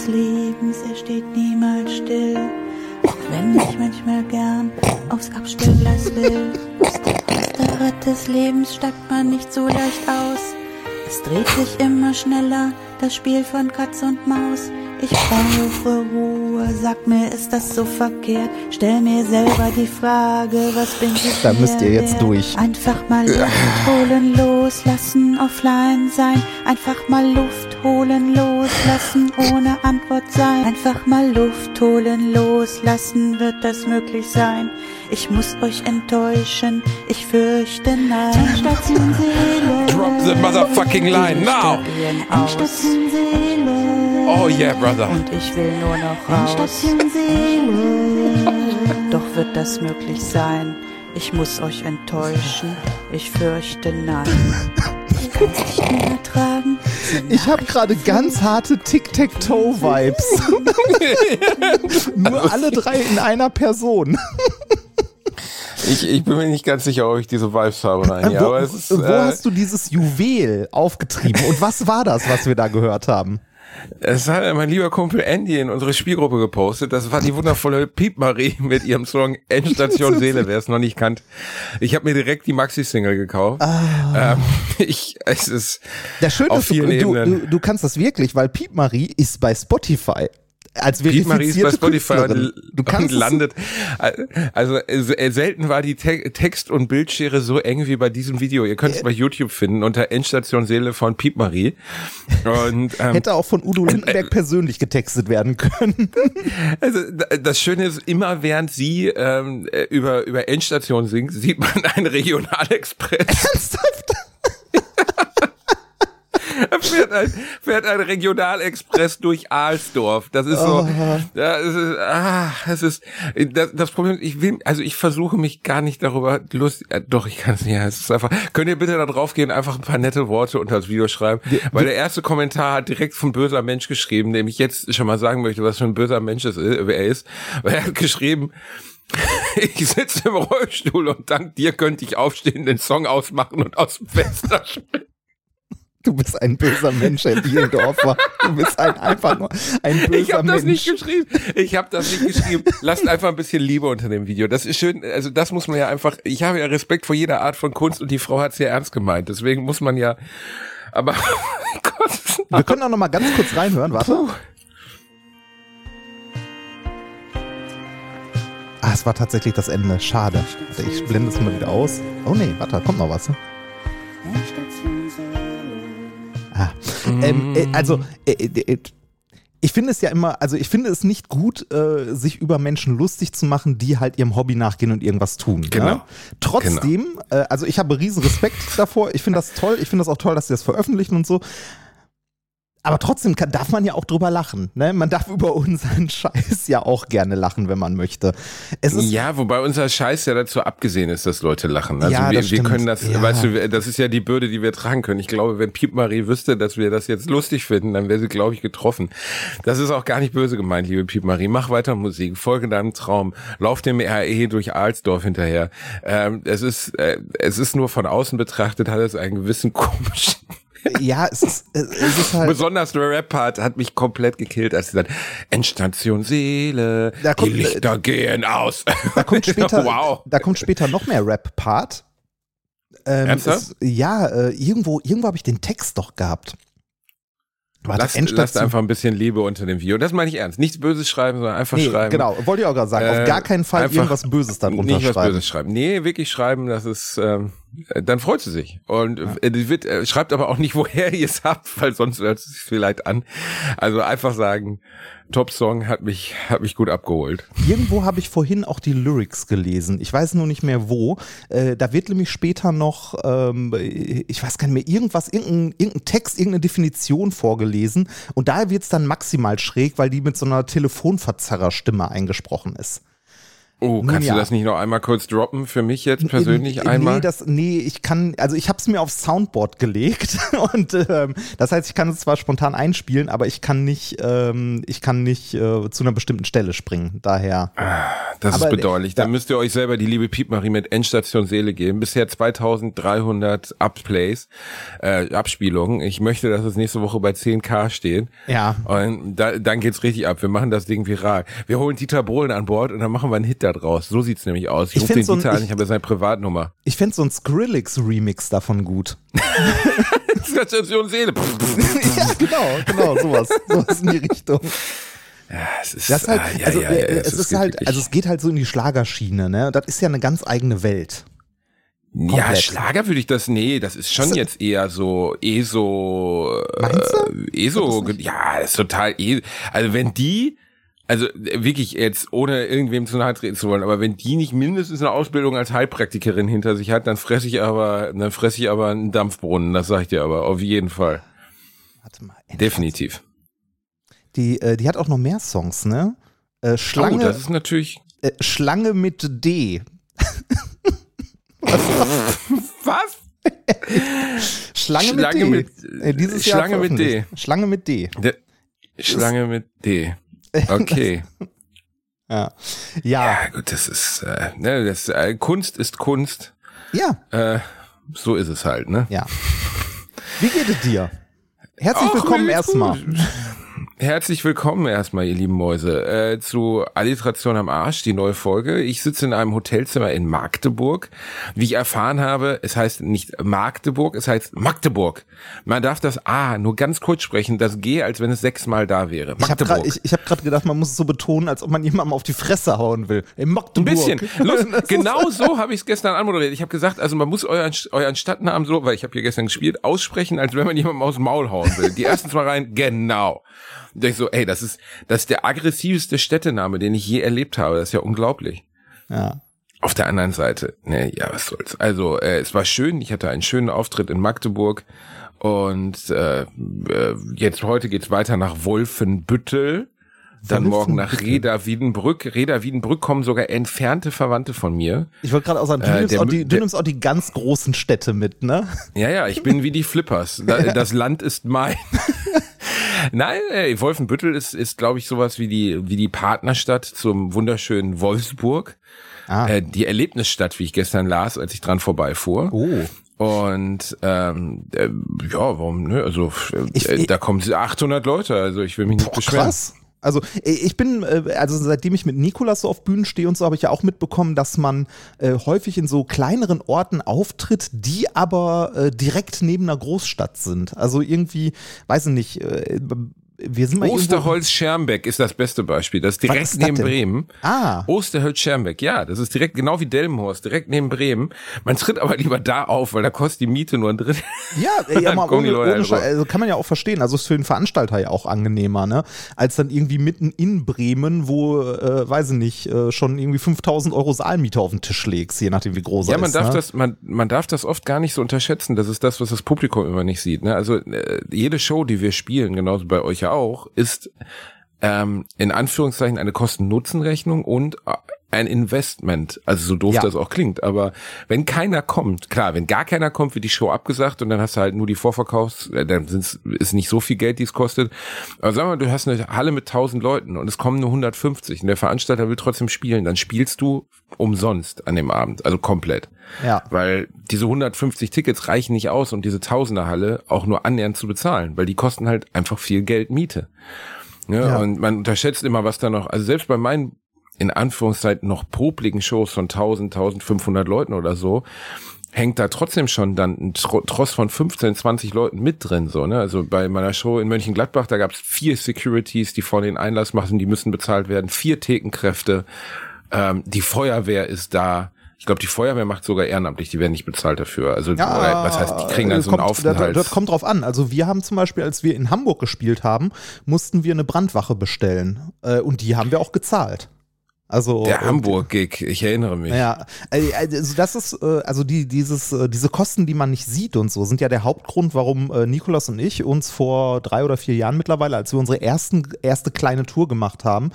Des Lebens, er steht niemals still, auch wenn ich manchmal gern aufs Abstellgleis will. Aus dem Hamsterrad des Lebens steigt man nicht so leicht aus. Es dreht sich immer schneller, das Spiel von Katz und Maus. Ich brauche Ruhe, sag mir, ist das so verkehrt? Stell mir selber die Frage, was bin ich Da müsst ihr jetzt wert? durch. Einfach mal Luft holen, loslassen, offline sein. Einfach mal Luft holen, loslassen, ohne Antwort sein. Einfach mal Luft holen, loslassen, wird das möglich sein? Ich muss euch enttäuschen, ich fürchte nein. Station Seele. Drop the motherfucking line now. Endstation Seele. Oh yeah, brother. Und ich will nur noch raus. Endstation Seele. Doch wird das möglich sein? Ich muss euch enttäuschen. Ich fürchte nein. Ich kann es nicht mehr ertragen. Ich habe gerade ganz harte Tic-Tac-Toe-Vibes. Nur alle drei in einer Person. Ich, ich bin mir nicht ganz sicher, ob ich diese Vibes habe rein. Ja, wo aber es ist, wo äh, hast du dieses Juwel aufgetrieben? Und was war das, was wir da gehört haben? Es hat mein lieber Kumpel Andy in unsere Spielgruppe gepostet. Das war die wundervolle Piep Marie mit ihrem Song Endstation Seele, wer es noch nicht kannt. Ich habe mir direkt die Maxi-Single gekauft. Ähm, ich, es ist Das Schöne auf ist, du, du, du, du kannst das wirklich, weil Piep Marie ist bei Spotify. Als ist bei verifizierte Spotify Künstlerin. Du kannst landet. Also äh, selten war die Te Text- und Bildschere so eng wie bei diesem Video. Ihr könnt es bei YouTube finden unter Endstation Seele von Piep Marie. Und ähm, hätte auch von Udo Lindenberg persönlich getextet werden können. also da- das Schöne ist, immer während sie ähm, äh, über über Endstation singt, sieht man einen Regionalexpress. Ernsthaft? Fährt ein, fährt ein Regionalexpress durch Ahlsdorf. Das ist so, ja, es ist, ah, es ist, das, das Problem, ich will, also ich versuche mich gar nicht darüber lustig, äh, doch, ich kann es nicht, es ist einfach, könnt ihr bitte da drauf gehen, einfach ein paar nette Worte unter das Video schreiben, weil der erste Kommentar hat direkt von böser Mensch geschrieben, dem ich jetzt schon mal sagen möchte, was für ein böser Mensch es ist, wer er ist, weil er hat geschrieben, ich sitze im Rollstuhl und dank dir könnte ich aufstehen, den Song ausmachen und aus dem Fenster springen. Du bist ein böser Mensch, Herr Bielendorfer. Du bist ein, einfach nur ein böser Ich habe das Mensch. nicht geschrieben. Ich habe das nicht geschrieben. Lasst einfach ein bisschen Liebe unter dem Video. Das ist schön. Also das muss man ja einfach. Ich habe ja Respekt vor jeder Art von Kunst und die Frau hat es ja ernst gemeint. Deswegen muss man ja. Aber Gott. Wir können auch noch mal ganz kurz reinhören, warte. Ah, es war tatsächlich das Ende. Schade. Warte, ich blende es mal wieder aus. Oh nee, warte, kommt noch was. Ah. Ähm, äh, also, äh, äh, ich finde es ja immer, also ich finde es nicht gut, äh, sich über Menschen lustig zu machen, die halt ihrem Hobby nachgehen und irgendwas tun. Genau. Ja? Trotzdem, äh, also ich habe riesen Respekt davor. Ich finde das toll. Ich finde das auch toll, dass sie das veröffentlichen und so. Aber trotzdem kann, darf man ja auch drüber lachen. Ne? Man darf über unseren Scheiß ja auch gerne lachen, wenn man möchte. Es ist, Ja, wobei unser Scheiß ja dazu abgesehen ist, dass Leute lachen. Also Ja, wir, das wir können das, Ja. weißt du, das ist ja die Bürde, die wir tragen können. Ich glaube, wenn Piep Marie wüsste, dass wir das jetzt lustig finden, dann wäre sie, glaube ich, getroffen. Das ist auch gar nicht böse gemeint, liebe Piep Marie. Mach weiter Musik, folge deinem Traum, lauf dem RE durch Alsdorf hinterher. Ähm, es ist, äh, es ist nur von außen betrachtet, hat es einen gewissen komischen ja, es ist, es ist halt. Besonders der Rap-Part hat mich komplett gekillt, als sie dann Endstation Seele, Da kommt- die Lichter gehen aus. Da kommt später, wow. da kommt später noch mehr Rap-Part. Ähm, es, ja, äh, irgendwo, irgendwo habe ich den Text doch gehabt. Warte, Lasst, lasst einfach ein bisschen Liebe unter dem Video. Das meine ich ernst. Nichts Böses schreiben, sondern einfach Nee, schreiben. genau, wollte ich auch gerade sagen. Äh, Auf gar keinen Fall irgendwas Böses darunter Nicht was schreiben. Böses schreiben. Nee, wirklich schreiben, das ist, ähm, äh, dann freut sie sich. Und äh, die wird, äh, schreibt aber auch nicht, woher ihr es habt, weil sonst hört es sich vielleicht an. Also einfach sagen, Top-Song hat mich, hat mich gut abgeholt. Irgendwo habe ich vorhin auch die Lyrics gelesen. Ich weiß nur nicht mehr wo. Äh, da wird nämlich später noch, ähm, ich weiß gar nicht mehr, irgendwas, irgendein, irgendein Text, irgendeine Definition vorgelesen. Und da wird es dann maximal schräg, weil die mit so einer Telefonverzerrerstimme eingesprochen ist. Oh, Nun kannst ja. du das nicht noch einmal kurz droppen für mich jetzt persönlich nee, einmal? Nee, das, nee, ich kann, also ich habe es mir aufs Soundboard gelegt und ähm, das heißt, ich kann es zwar spontan einspielen, aber ich kann nicht, ähm, ich kann nicht äh, zu einer bestimmten Stelle springen. Daher. Das Aber, ist bedauerlich. äh, Da müsst ihr euch selber die liebe Piepmarie mit Endstation Seele geben. Bisher 2300 Upplays, äh, Abspielungen. Ich möchte, dass es nächste Woche bei 10k steht. Ja. Und da, dann geht's richtig ab. Wir machen das Ding viral. Wir holen Dieter Bohlen an Bord und dann machen wir einen Hit da draus. So sieht's nämlich aus. Ich, Ich rufe den so ein- Dieter an, ich- habe ja seine Privatnummer. Ich fände so ein Skrillex-Remix davon gut. Station Seele. ja, genau, genau, sowas. Sowas in die Richtung. Das ist, Das ist halt, ah, ja, also ja, äh, ja, es ist halt, wirklich- also es geht halt so in die Schlagerschiene, ne? Das ist ja eine ganz eigene Welt. Ja, Komplett. Schlager würde ich das, nee, das ist schon Ist- jetzt eher so, eh so, äh, eh so, ja, ist total eh, also wenn die, also äh, wirklich jetzt, ohne irgendwem zu nahe treten zu wollen, aber wenn die nicht mindestens eine Ausbildung als Heilpraktikerin hinter sich hat, dann fresse ich aber, dann fresse ich aber einen Dampfbrunnen, das sag ich dir aber, auf jeden Fall. Warte mal. Definitiv. Die, äh, die hat auch noch mehr Songs, ne? Äh, Oh, Schlange, das ist natürlich, äh, Schlange mit D. was? Schlange, Schlange mit mit- D. Äh, dieses Jahr Schlange mit D. Schlange mit D. Der, Schlange mit D. Okay. Ja. Ja. Ja, gut, das ist, äh, ne, das, äh, Kunst ist Kunst. Ja. Äh, so ist es halt, ne? Ja. Wie geht es dir? Herzlich Ach, willkommen erstmal. Herzlich willkommen erstmal, ihr lieben Mäuse, äh, zu Alliteration am Arsch, die neue Folge. Ich sitze in einem Hotelzimmer in Magdeburg. Wie ich erfahren habe, es heißt nicht Magdeburg, es heißt Magdeburg. Man darf das A nur ganz kurz sprechen, das G, als wenn es sechsmal da wäre. Ich habe Magdeburg. gerade ich, ich hab gedacht, man muss es so betonen, als ob man jemandem auf die Fresse hauen will. In Ein Magdeburg. bisschen. Lust, Das ist- genau so habe ich es gestern anmoderiert. Ich habe gesagt, also man muss euren, euren Stadtnamen so, weil ich habe hier gestern gespielt, aussprechen, als wenn man jemandem aus dem Maul hauen will. Die ersten zwei rein, genau. Und ich so, ey, das ist, das ist der aggressivste Städtename, den ich je erlebt habe. Das ist ja unglaublich. Ja. Auf der anderen Seite, ne, ja, was soll's. Also, äh, es war schön. Ich hatte einen schönen Auftritt in Magdeburg. Und äh, äh, jetzt heute geht's weiter nach Wolfenbüttel. Dann morgen nach. Reda Wiedenbrück. Reda Wiedenbrück kommen sogar entfernte Verwandte von mir. Ich wollte gerade auch sagen, du, Äh, nimmst der auch die, du nimmst auch die ganz großen Städte mit, ne? Ja, ja, ich bin wie die Flippers. Da, das Land ist mein. Nein, ey, Wolfenbüttel ist, ist glaube ich, sowas wie die, wie die Partnerstadt zum wunderschönen Wolfsburg. Ah. Äh, die Erlebnisstadt, wie ich gestern las, als ich dran vorbeifuhr. Oh. Und ähm, äh, ja, warum, ne? Also äh, Ich- äh, da kommen 800 Leute, also ich will mich nicht Boah, beschweren. krass. Also äh, ich bin, äh, also seitdem ich mit Nikolas so auf Bühnen stehe und so, habe ich ja auch mitbekommen, dass man äh, häufig in so kleineren Orten auftritt, die aber äh, direkt neben einer Großstadt sind. Also irgendwie, weiß ich nicht, äh, wir sind mal Osterholz-Schermbeck ist das beste Beispiel. Das ist direkt ist neben? Bremen. Ah. Osterholz-Schermbeck, ja, das ist direkt genau wie Delmenhorst, direkt neben Bremen. Man tritt aber lieber da auf, weil da kostet die Miete nur ein Drittel. Ja, ja mal ohne, ohne rüber. also kann man ja auch verstehen. Also ist für den Veranstalter ja auch angenehmer, ne? Als dann irgendwie mitten in Bremen, wo, äh, weiß ich nicht, äh, schon irgendwie 5000 Euro Saalmiete auf den Tisch legst, je nachdem wie groß Ja, er man ist. darf ne? das, man, man darf das oft gar nicht so unterschätzen. Das ist das, was das Publikum immer nicht sieht. Ne? Also äh, jede Show, die wir spielen, genauso bei euch ja auch, ist ähm, in Anführungszeichen eine Kosten-Nutzen-Rechnung und äh, ein Investment. Also so doof Ja. das auch klingt. Aber wenn keiner kommt, klar, wenn gar keiner kommt, wird die Show abgesagt und dann hast du halt nur die Vorverkaufs, äh, dann sind's, ist nicht so viel Geld, die es kostet. Aber sag mal, du hast eine Halle mit 1000 Leuten und es kommen nur 150 und der Veranstalter will trotzdem spielen, dann spielst du umsonst an dem Abend, also komplett. Ja. Weil diese 150 Tickets reichen nicht aus, um diese Tausenderhalle auch nur annähernd zu bezahlen, weil die kosten halt einfach viel Geld Miete. Ja, Ja. Und man unterschätzt immer, was da noch, also selbst bei meinen in Anführungszeichen noch popligen Shows von 1000, 1500 Leuten oder so, hängt da trotzdem schon dann ein Tro- Tross von 15, 20 Leuten mit drin, so, ne? Also bei meiner Show in Mönchengladbach, da gab es vier Securities, die vor den Einlass machen, die müssen bezahlt werden, vier Thekenkräfte, ähm, die Feuerwehr ist da, Ich glaube, die Feuerwehr macht sogar ehrenamtlich, die werden nicht bezahlt dafür. Also Ja, was heißt, die kriegen dann so einen kommt, Aufenthalt. Das kommt drauf an. Also wir haben zum Beispiel, als wir in Hamburg gespielt haben, mussten wir eine Brandwache bestellen. Äh, und die haben wir auch gezahlt. Also der Hamburg-Gig, ich erinnere mich. Ja, äh, also das ist, äh, also die, dieses, äh, diese Kosten, die man nicht sieht und so, sind ja der Hauptgrund, warum Nikolas und ich uns vor drei oder vier Jahren mittlerweile, als wir unsere ersten, erste kleine Tour gemacht haben,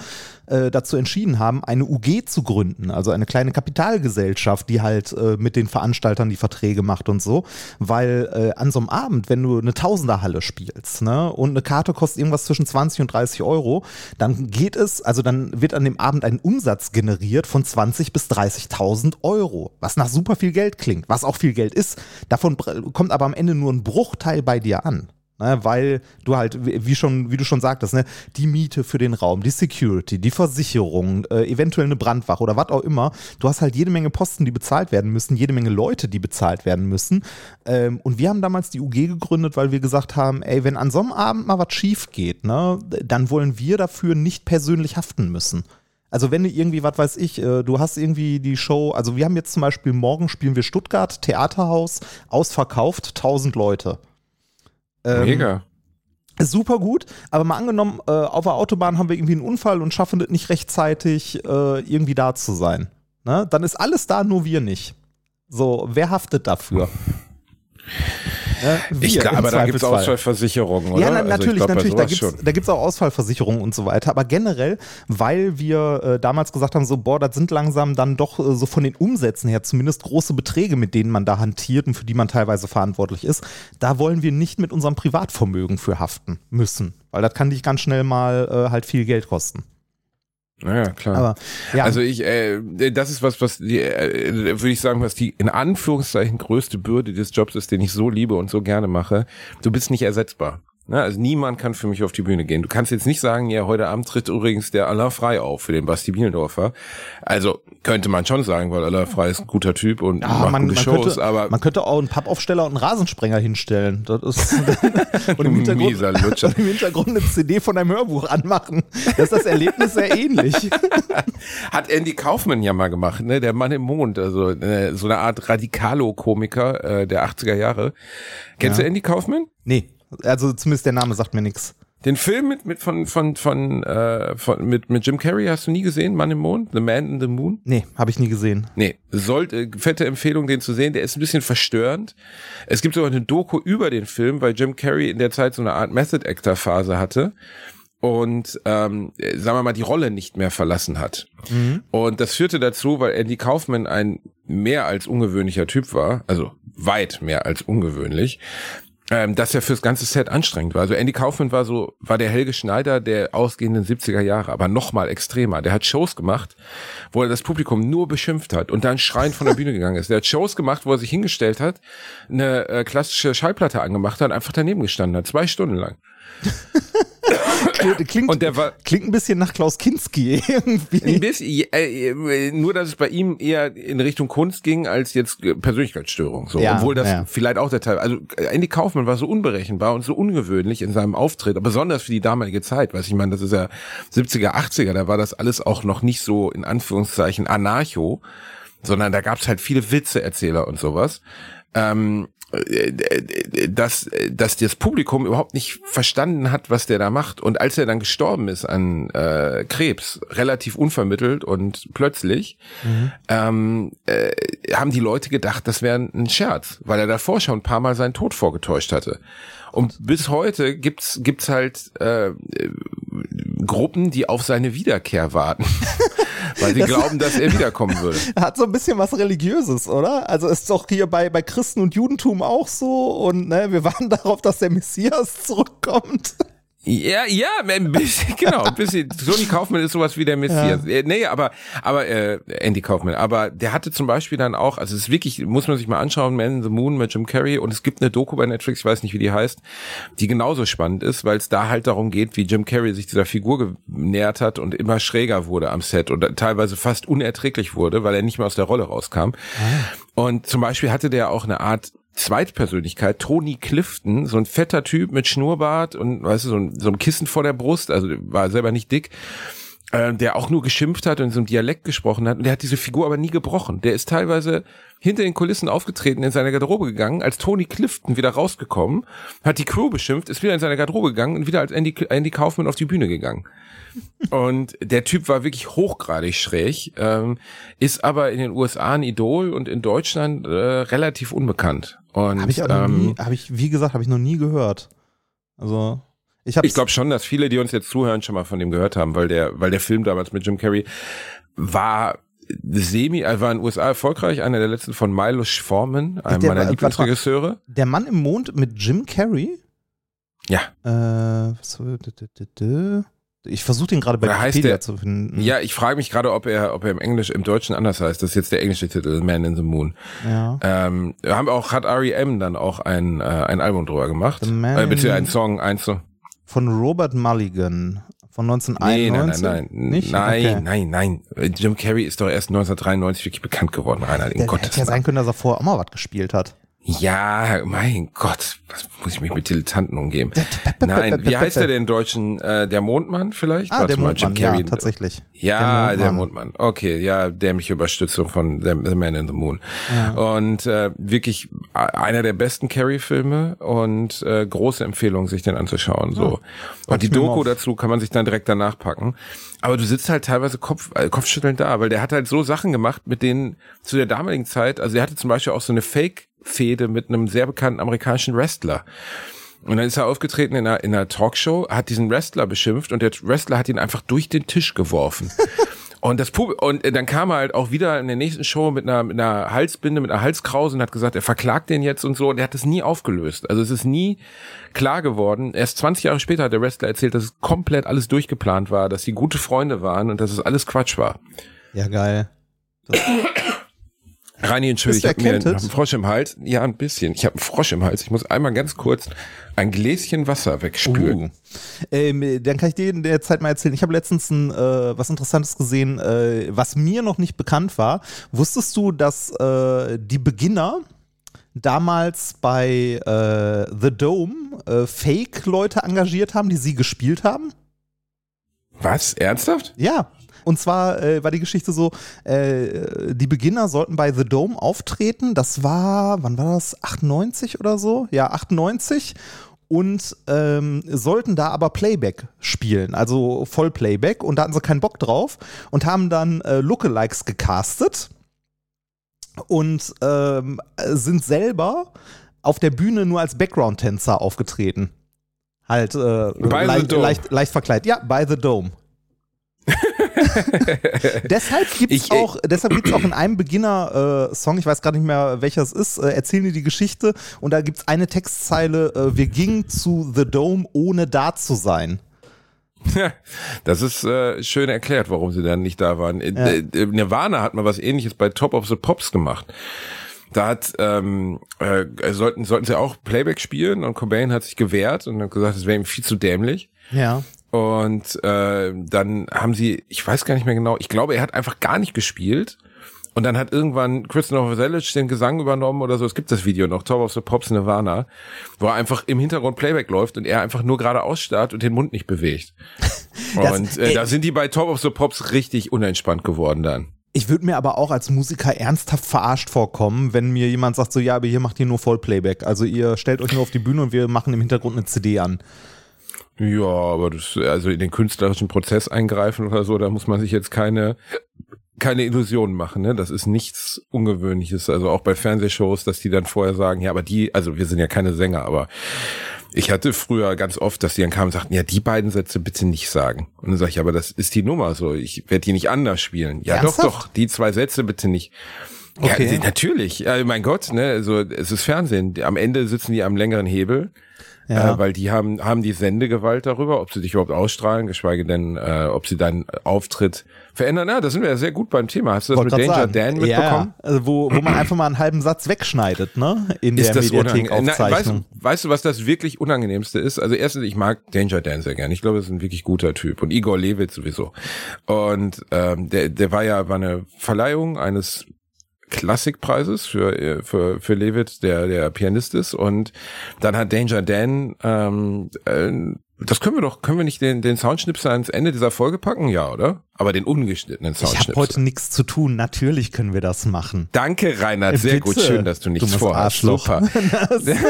äh, dazu entschieden haben, eine UG zu gründen, also eine kleine Kapitalgesellschaft, die halt äh, mit den Veranstaltern die Verträge macht und so, weil äh, an so einem Abend, wenn du eine Tausenderhalle spielst, ne, und eine Karte kostet irgendwas zwischen 20 und 30 Euro, dann geht es, also dann wird an dem Abend ein Umsatz generiert von 20 bis 30.000 Euro, was nach super viel Geld klingt, was auch viel Geld ist. Davon kommt aber am Ende nur ein Bruchteil bei dir an. Ne, weil du halt, wie schon, wie du schon sagtest, ne, die Miete für den Raum, die Security, die Versicherung, äh, eventuell eine Brandwache oder was auch immer. Du hast halt jede Menge Posten, die bezahlt werden müssen, jede Menge Leute, die bezahlt werden müssen. Ähm, und wir haben damals die UG gegründet, weil wir gesagt haben, ey, wenn an so einem Abend mal was schief geht, ne, dann wollen wir dafür nicht persönlich haften müssen. Also wenn du irgendwie, was weiß ich, äh, du hast irgendwie die Show, also wir haben jetzt zum Beispiel morgen spielen wir Stuttgart, Theaterhaus, ausverkauft, 1000 Leute. Ähm, Mega. Super gut, aber mal angenommen, äh, auf der Autobahn haben wir irgendwie einen Unfall und schaffen es nicht rechtzeitig, äh, irgendwie da zu sein. Ne? Dann ist alles da, nur wir nicht. So, wer haftet dafür? Ja, wir Ich glaube, aber da gibt es. Ausfallversicherungen, oder? Ja, na, Also ich natürlich, glaub, bei natürlich, da da gibt's auch Ausfallversicherungen und so weiter. Aber generell, weil wir äh, damals gesagt haben, so, boah, das sind langsam dann doch äh, so von den Umsätzen her zumindest große Beträge, mit denen man da hantiert und für die man teilweise verantwortlich ist. Da wollen wir nicht mit unserem Privatvermögen für haften müssen. Weil das kann dich ganz schnell mal äh, halt viel Geld kosten. Naja, klar. Aber ja, Also ich, äh, das ist was, was die, äh, würde ich sagen, was die in Anführungszeichen größte Bürde des Jobs ist, den ich so liebe und so gerne mache. Du bist nicht ersetzbar. Ne? Also niemand kann für mich auf die Bühne gehen. Du kannst jetzt nicht sagen, ja, heute Abend tritt übrigens der Alain Frei auf für den Basti Bielendorfer. Also könnte man schon sagen, weil Alain Frei ist ein guter Typ und ja, macht man, gute man, Shows, könnte, aber man könnte auch einen Pappaufsteller und einen Rasensprenger hinstellen. Das ist und im Hintergrund, Lutscher. und im Hintergrund eine CD von einem Hörbuch anmachen. Das ist das Erlebnis sehr ähnlich. Hat Andy Kaufman ja mal gemacht, ne? Der Mann im Mond, also äh, so eine Art Radikalo-Komiker äh, der 80er Jahre. Kennst Ja. du Andy Kaufman? Nee, also zumindest der Name sagt mir nichts. Den Film mit mit von von von, äh, von mit mit Jim Carrey hast du nie gesehen, Mann im Mond, The Man in the Moon? Nee, habe ich nie gesehen. Nee, sollte fette Empfehlung den zu sehen, der ist ein bisschen verstörend. Es gibt sogar eine Doku über den Film, weil Jim Carrey in der Zeit so eine Art Method Actor Phase hatte und ähm, sagen wir mal die Rolle nicht mehr verlassen hat. Und das führte dazu, weil Andy Kaufman ein mehr als ungewöhnlicher Typ war, also weit mehr als ungewöhnlich, ähm, dass er fürs ganze Set anstrengend war. Also Andy Kaufman war so, war der Helge Schneider der ausgehenden 70er Jahre, aber noch mal extremer. Der hat Shows gemacht, wo er das Publikum nur beschimpft hat und dann schreiend von der Bühne gegangen ist. Der hat Shows gemacht, wo er sich hingestellt hat, eine äh, klassische Schallplatte angemacht hat und einfach daneben gestanden hat, zwei Stunden lang. Klingt, klingt, Und der war klingt ein bisschen nach Klaus Kinski irgendwie. ein bisschen, äh, äh, nur dass es bei ihm eher in Richtung Kunst ging als jetzt äh, Persönlichkeitsstörung. So, Ja, obwohl das ja. vielleicht auch der Teil. Also Andy Kaufmann war so unberechenbar und so ungewöhnlich in seinem Auftritt, aber besonders für die damalige Zeit. Weiß ich meine, das ist ja 70er, 80er, da war das alles auch noch nicht so in Anführungszeichen anarcho, sondern da gab's halt viele Witzeerzähler und sowas. Ähm, äh, äh, dass, dass das Publikum überhaupt nicht verstanden hat, was der da macht. Und als er dann gestorben ist an äh, Krebs, relativ unvermittelt und plötzlich, ähm, äh, haben die Leute gedacht, das wäre ein Scherz, weil er davor schon ein paar Mal seinen Tod vorgetäuscht hatte. Und bis heute gibt's gibt's halt äh, äh, Gruppen, die auf seine Wiederkehr warten, weil sie glauben, dass er wiederkommen würde. Hat so ein bisschen was Religiöses, oder? Also ist doch hier bei, bei Christen und Judentum auch so und ne, wir warten darauf, dass der Messias zurückkommt. Ja, ja, ein bisschen, genau, ein bisschen. Sony Kaufmann ist sowas wie der Messias. Äh, Nee, aber, aber, äh, Andy Kaufmann, aber der hatte zum Beispiel dann auch, also es ist wirklich, muss man sich mal anschauen, Man in the Moon mit Jim Carrey und es gibt eine Doku bei Netflix, ich weiß nicht, wie die heißt, die genauso spannend ist, weil es da halt darum geht, wie Jim Carrey sich dieser Figur genähert hat und immer schräger wurde am Set und teilweise fast unerträglich wurde, weil er nicht mehr aus der Rolle rauskam. Und zum Beispiel hatte der auch eine Art Zweitpersönlichkeit, Tony Clifton, so ein fetter Typ mit Schnurrbart und weißt du, so ein, so ein Kissen vor der Brust, also war selber nicht dick. äh, der auch nur geschimpft hat und in so einem Dialekt gesprochen hat. Und der hat diese Figur aber nie gebrochen. Der ist teilweise hinter den Kulissen aufgetreten, in seine Garderobe gegangen, als Tony Clifton wieder rausgekommen, hat die Crew beschimpft, ist wieder in seine Garderobe gegangen und wieder als Andy, Andy Kaufman auf die Bühne gegangen. Und der Typ war wirklich hochgradig schräg, ähm, ist aber in den USA ein Idol und in Deutschland äh, relativ unbekannt. Und Habe ich ähm, nie, habe ich, wie gesagt, habe ich noch nie gehört. Also, ich Ich glaube schon, dass viele, die uns jetzt zuhören, schon mal von dem gehört haben, weil der, weil der Film damals mit Jim Carrey war semi, er war in den USA erfolgreich, einer der letzten von Milo Forman, einem Der meiner war- Lieblingsregisseure. Der Mann im Mond mit Jim Carrey. Ja, Äh, was, d- d- d- d- ich versuche den gerade bei heißt Wikipedia der- zu finden. ja, ich frage mich gerade, ob er, ob er im Englisch, im Deutschen anders heißt. Das ist jetzt der englische Titel, Man in the Moon. ja. Ähm, haben auch, hat R.E.M. dann auch ein, äh, ein Album drüber gemacht. The Man Äh, bitte ein Song, eins so. Von Robert Mulligan von Nee, 1991. nein, nein, nein. Nicht? Nein, Okay. nein, nein. Jim Carrey ist doch erst 1993 wirklich bekannt geworden, Rainer, in Der Gottes hätte ja sein können, dass er vorher auch mal was gespielt hat. Ja, mein Gott, was muss ich mich mit Dilettanten umgeben? Nein, wie heißt der denn in Deutschen? Äh, der Mondmann vielleicht? Ah, Warte der mal, Mondmann, ja, tatsächlich. Ja, Der der Mondmann. Mondmann. Okay, ja, dämliche Überstützung von The Man in the Moon. Ja. Und äh, wirklich einer der besten Carrey-Filme und äh, große Empfehlung, sich den anzuschauen. So. pack und die Doku dazu kann man sich dann direkt danach packen. Aber du sitzt halt teilweise Kopf, äh, kopfschüttelnd da, weil der hat halt so Sachen gemacht, mit denen zu der damaligen Zeit, also er hatte zum Beispiel auch so eine Fake-Fehde mit einem sehr bekannten amerikanischen Wrestler. Und dann ist er aufgetreten in einer, in einer Talkshow, hat diesen Wrestler beschimpft und der Wrestler hat ihn einfach durch den Tisch geworfen. Und das Pub und dann kam er halt auch wieder in der nächsten Show mit einer, mit einer Halsbinde, mit einer Halskrause und hat gesagt, er verklagt den jetzt und so. Und er hat das nie aufgelöst. Also es ist nie klar geworden. Erst 20 Jahre später hat der Wrestler erzählt, dass es komplett alles durchgeplant war, dass sie gute Freunde waren und dass es alles Quatsch war. Ja, geil. Reini, entschuldige, ich habe mir einen Frosch im Hals. Ja, ein bisschen. Ich habe einen Frosch im Hals. Ich muss einmal ganz kurz ein Gläschen Wasser wegspülen. Uh. Ähm, dann kann ich dir in der Zeit mal erzählen. Ich habe letztens ein, äh, was Interessantes gesehen, äh, was mir noch nicht bekannt war. Wusstest du, dass äh, die Beginner damals bei äh, The Dome äh, Fake-Leute engagiert haben, die sie gespielt haben? Was? Ernsthaft? Ja. Und zwar äh, war die Geschichte so, äh, die Beginner sollten bei The Dome auftreten. Das war, wann war das? 98 oder so? Ja, 98. Und ähm, sollten da aber Playback spielen, also Vollplayback. Und da hatten sie keinen Bock drauf und haben dann äh, Lookalikes gecastet und ähm, sind selber auf der Bühne nur als Background-Tänzer aufgetreten. Halt äh, leicht, leicht, leicht verkleidet. Ja, by the Dome. deshalb gibt es äh, auch, deshalb gibt's auch in einem Beginner-Song, ich weiß gar nicht mehr, welcher es ist, äh, erzählen die die Geschichte und da gibt es eine Textzeile, äh, wir gingen zu The Dome, ohne da zu sein. Das ist äh, schön erklärt, warum sie dann nicht da waren. Äh, äh, Nirvana hat mal was ähnliches bei Top of the Pops gemacht. Da hat, ähm, äh, sollten, sollten sie auch Playback spielen und Cobain hat sich gewehrt und hat gesagt, es wäre ihm viel zu dämlich. Ja. Und äh, dann haben sie, ich weiß gar nicht mehr genau, ich glaube, er hat einfach gar nicht gespielt. Und dann hat irgendwann Christopher Novoselic den Gesang übernommen oder so. Es gibt das Video noch, Top of the Pops Nirvana, wo er einfach im Hintergrund Playback läuft und er einfach nur geradeaus starrt und den Mund nicht bewegt. Das- und äh, ey. da sind die bei Top of the Pops richtig unentspannt geworden dann. Ich würde mir aber auch als Musiker ernsthaft verarscht vorkommen, wenn mir jemand sagt, so ja, aber hier macht ihr nur Vollplayback. Also ihr stellt euch nur auf die Bühne und wir machen im Hintergrund eine CD an. Ja, aber das, also in den künstlerischen Prozess eingreifen oder so, da muss man sich jetzt keine, keine Illusionen machen, ne? Das ist nichts Ungewöhnliches. Also auch bei Fernsehshows, dass die dann vorher sagen, ja, aber die, also wir sind ja keine Sänger, aber ich hatte früher ganz oft, dass die dann kamen und sagten, ja, die beiden Sätze bitte nicht sagen. Und dann sage ich, aber das ist die Nummer so, ich werde die nicht anders spielen. Ja, Ernsthaft? doch, doch, die zwei Sätze bitte nicht. Okay. Ja, natürlich. Ja, mein Gott, ne, also es ist Fernsehen. Am Ende sitzen die am längeren Hebel. Ja. Äh, weil die haben, haben die Sendegewalt darüber, ob sie dich überhaupt ausstrahlen, geschweige denn, äh, ob sie deinen Auftritt verändern. Ja, da sind wir ja sehr gut beim Thema. Hast du das Wollte mit Danger sagen. Dan mitbekommen? Ja, also wo, wo man einfach mal einen halben Satz wegschneidet, ne? In der? Na, weißt, Mediathek-Aufzeichnung. du- weißt du, was das wirklich Unangenehmste ist? Also erstens, ich mag Danger Dan sehr gern. Ich glaube, das ist ein wirklich guter Typ. Und Igor Levit sowieso. Und ähm, der, der war ja war eine Verleihung eines Klassikpreises für, für, für Levitt, der, der Pianist ist. Und dann hat Danger Dan ähm, äh, Das können wir doch, können wir nicht den, den Soundschnipsel ans Ende dieser Folge packen? Ja, oder? Aber den ungeschnittenen Ich Soundschnipsel. habe heute nichts zu tun. Natürlich können wir das machen. Danke, Reinhard. Sehr Bitte. gut. Schön, dass du nichts Dummes vorhast. Arschloch. Super.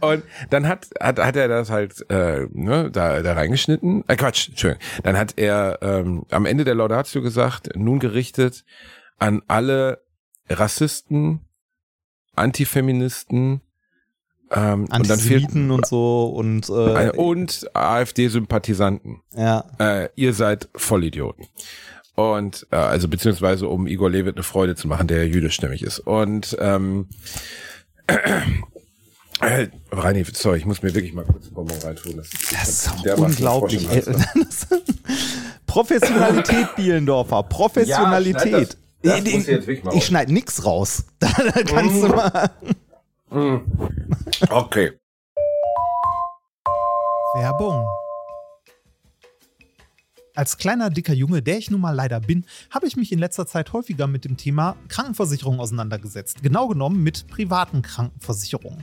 Und dann hat, hat, hat er das halt äh, ne, da, da reingeschnitten. Äh, Quatsch, Entschuldigung. Dann hat er ähm, am Ende der Laudatio gesagt, nun gerichtet an alle Rassisten, Antifeministen ähm, und Antisemiten und so und äh, äh, und AfD-Sympathisanten. ja. Äh, ihr seid Vollidioten. Und äh, also beziehungsweise um Igor Levit eine Freude zu machen, der jüdisch nämlich ist. Und ähm, äh, Reini, sorry, ich muss mir wirklich mal kurz einen Bonbon reintun. Das, Das ist einen unglaublich. Professionalität, Bielendorfer. Professionalität. Ja, das- ich muss jetzt wirklich mal ich schneide nix raus. Da, da kannst du mal. Okay. Werbung. Als kleiner, dicker Junge, der ich nun mal leider bin, habe ich mich in letzter Zeit häufiger mit dem Thema Krankenversicherung auseinandergesetzt. Genau genommen mit privaten Krankenversicherungen.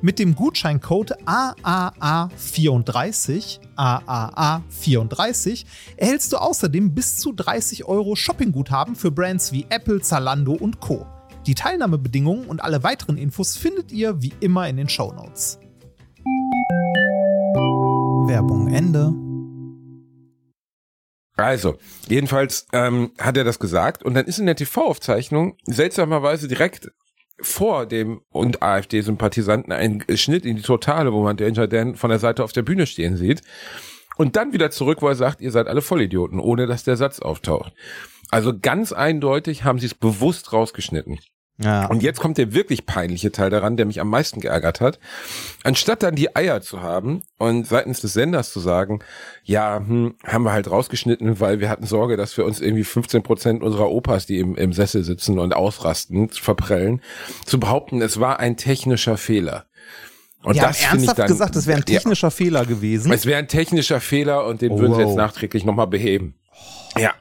Mit dem Gutscheincode AAA34, AAA34, erhältst du außerdem bis zu 30 Euro Shoppingguthaben für Brands wie Apple, Zalando und Co. Die Teilnahmebedingungen und alle weiteren Infos findet ihr wie immer in den Shownotes. Werbung Ende. Also, jedenfalls ähm, hat er das gesagt und dann ist in der TV-Aufzeichnung seltsamerweise direkt vor dem und AfD-Sympathisanten ein Schnitt in die Totale, wo man Danger Dan von der Seite auf der Bühne stehen sieht. Und dann wieder zurück, wo er sagt, ihr seid alle Vollidioten, ohne dass der Satz auftaucht. Also ganz eindeutig haben sie es bewusst rausgeschnitten. Ja. Und jetzt kommt der wirklich peinliche Teil daran, der mich am meisten geärgert hat. Anstatt dann die Eier zu haben und seitens des Senders zu sagen, ja, hm, haben wir halt rausgeschnitten, weil wir hatten Sorge, dass wir uns irgendwie 15 Prozent unserer Opas, die im, im Sessel sitzen und ausrasten, verprellen, zu behaupten, es war ein technischer Fehler. Und Die haben das finde ich ernsthaft dann, gesagt, es wäre ein technischer Fehler gewesen. ja, es wäre ein technischer Fehler und den Oh, würden sie wow. jetzt nachträglich nochmal beheben. Ja.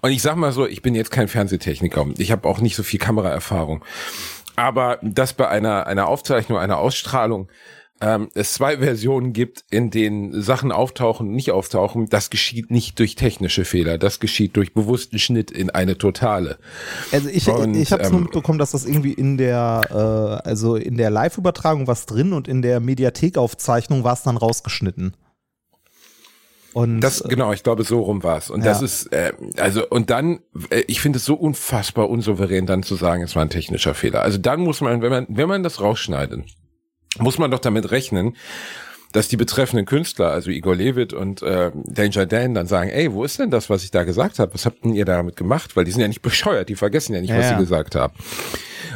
Und ich sag mal so, ich bin jetzt kein Fernsehtechniker. Ich habe auch nicht so viel Kameraerfahrung. Aber dass bei einer, einer Aufzeichnung, einer Ausstrahlung ähm, es zwei Versionen gibt, in denen Sachen auftauchen und nicht auftauchen, das geschieht nicht durch technische Fehler. Das geschieht durch bewussten Schnitt in eine Totale. Also ich, Und, ich habe nur ähm, mitbekommen, dass das irgendwie in der, äh, also in der Live-Übertragung was drin und in der Mediathekaufzeichnung war es dann rausgeschnitten. Und Das genau, ich glaube, so rum war's. Und das Ja. ist äh, also und dann, äh, ich finde es so unfassbar unsouverän, dann zu sagen, es war ein technischer Fehler. Also dann muss man, wenn man wenn man das rausschneidet, muss man doch damit rechnen, dass die betreffenden Künstler, also Igor Levit und äh, Danger Dan, dann sagen, ey, wo ist denn das, was ich da gesagt habe? Was habt denn ihr damit gemacht? Weil die sind ja nicht bescheuert, die vergessen ja nicht, was Ja, sie ja. gesagt haben.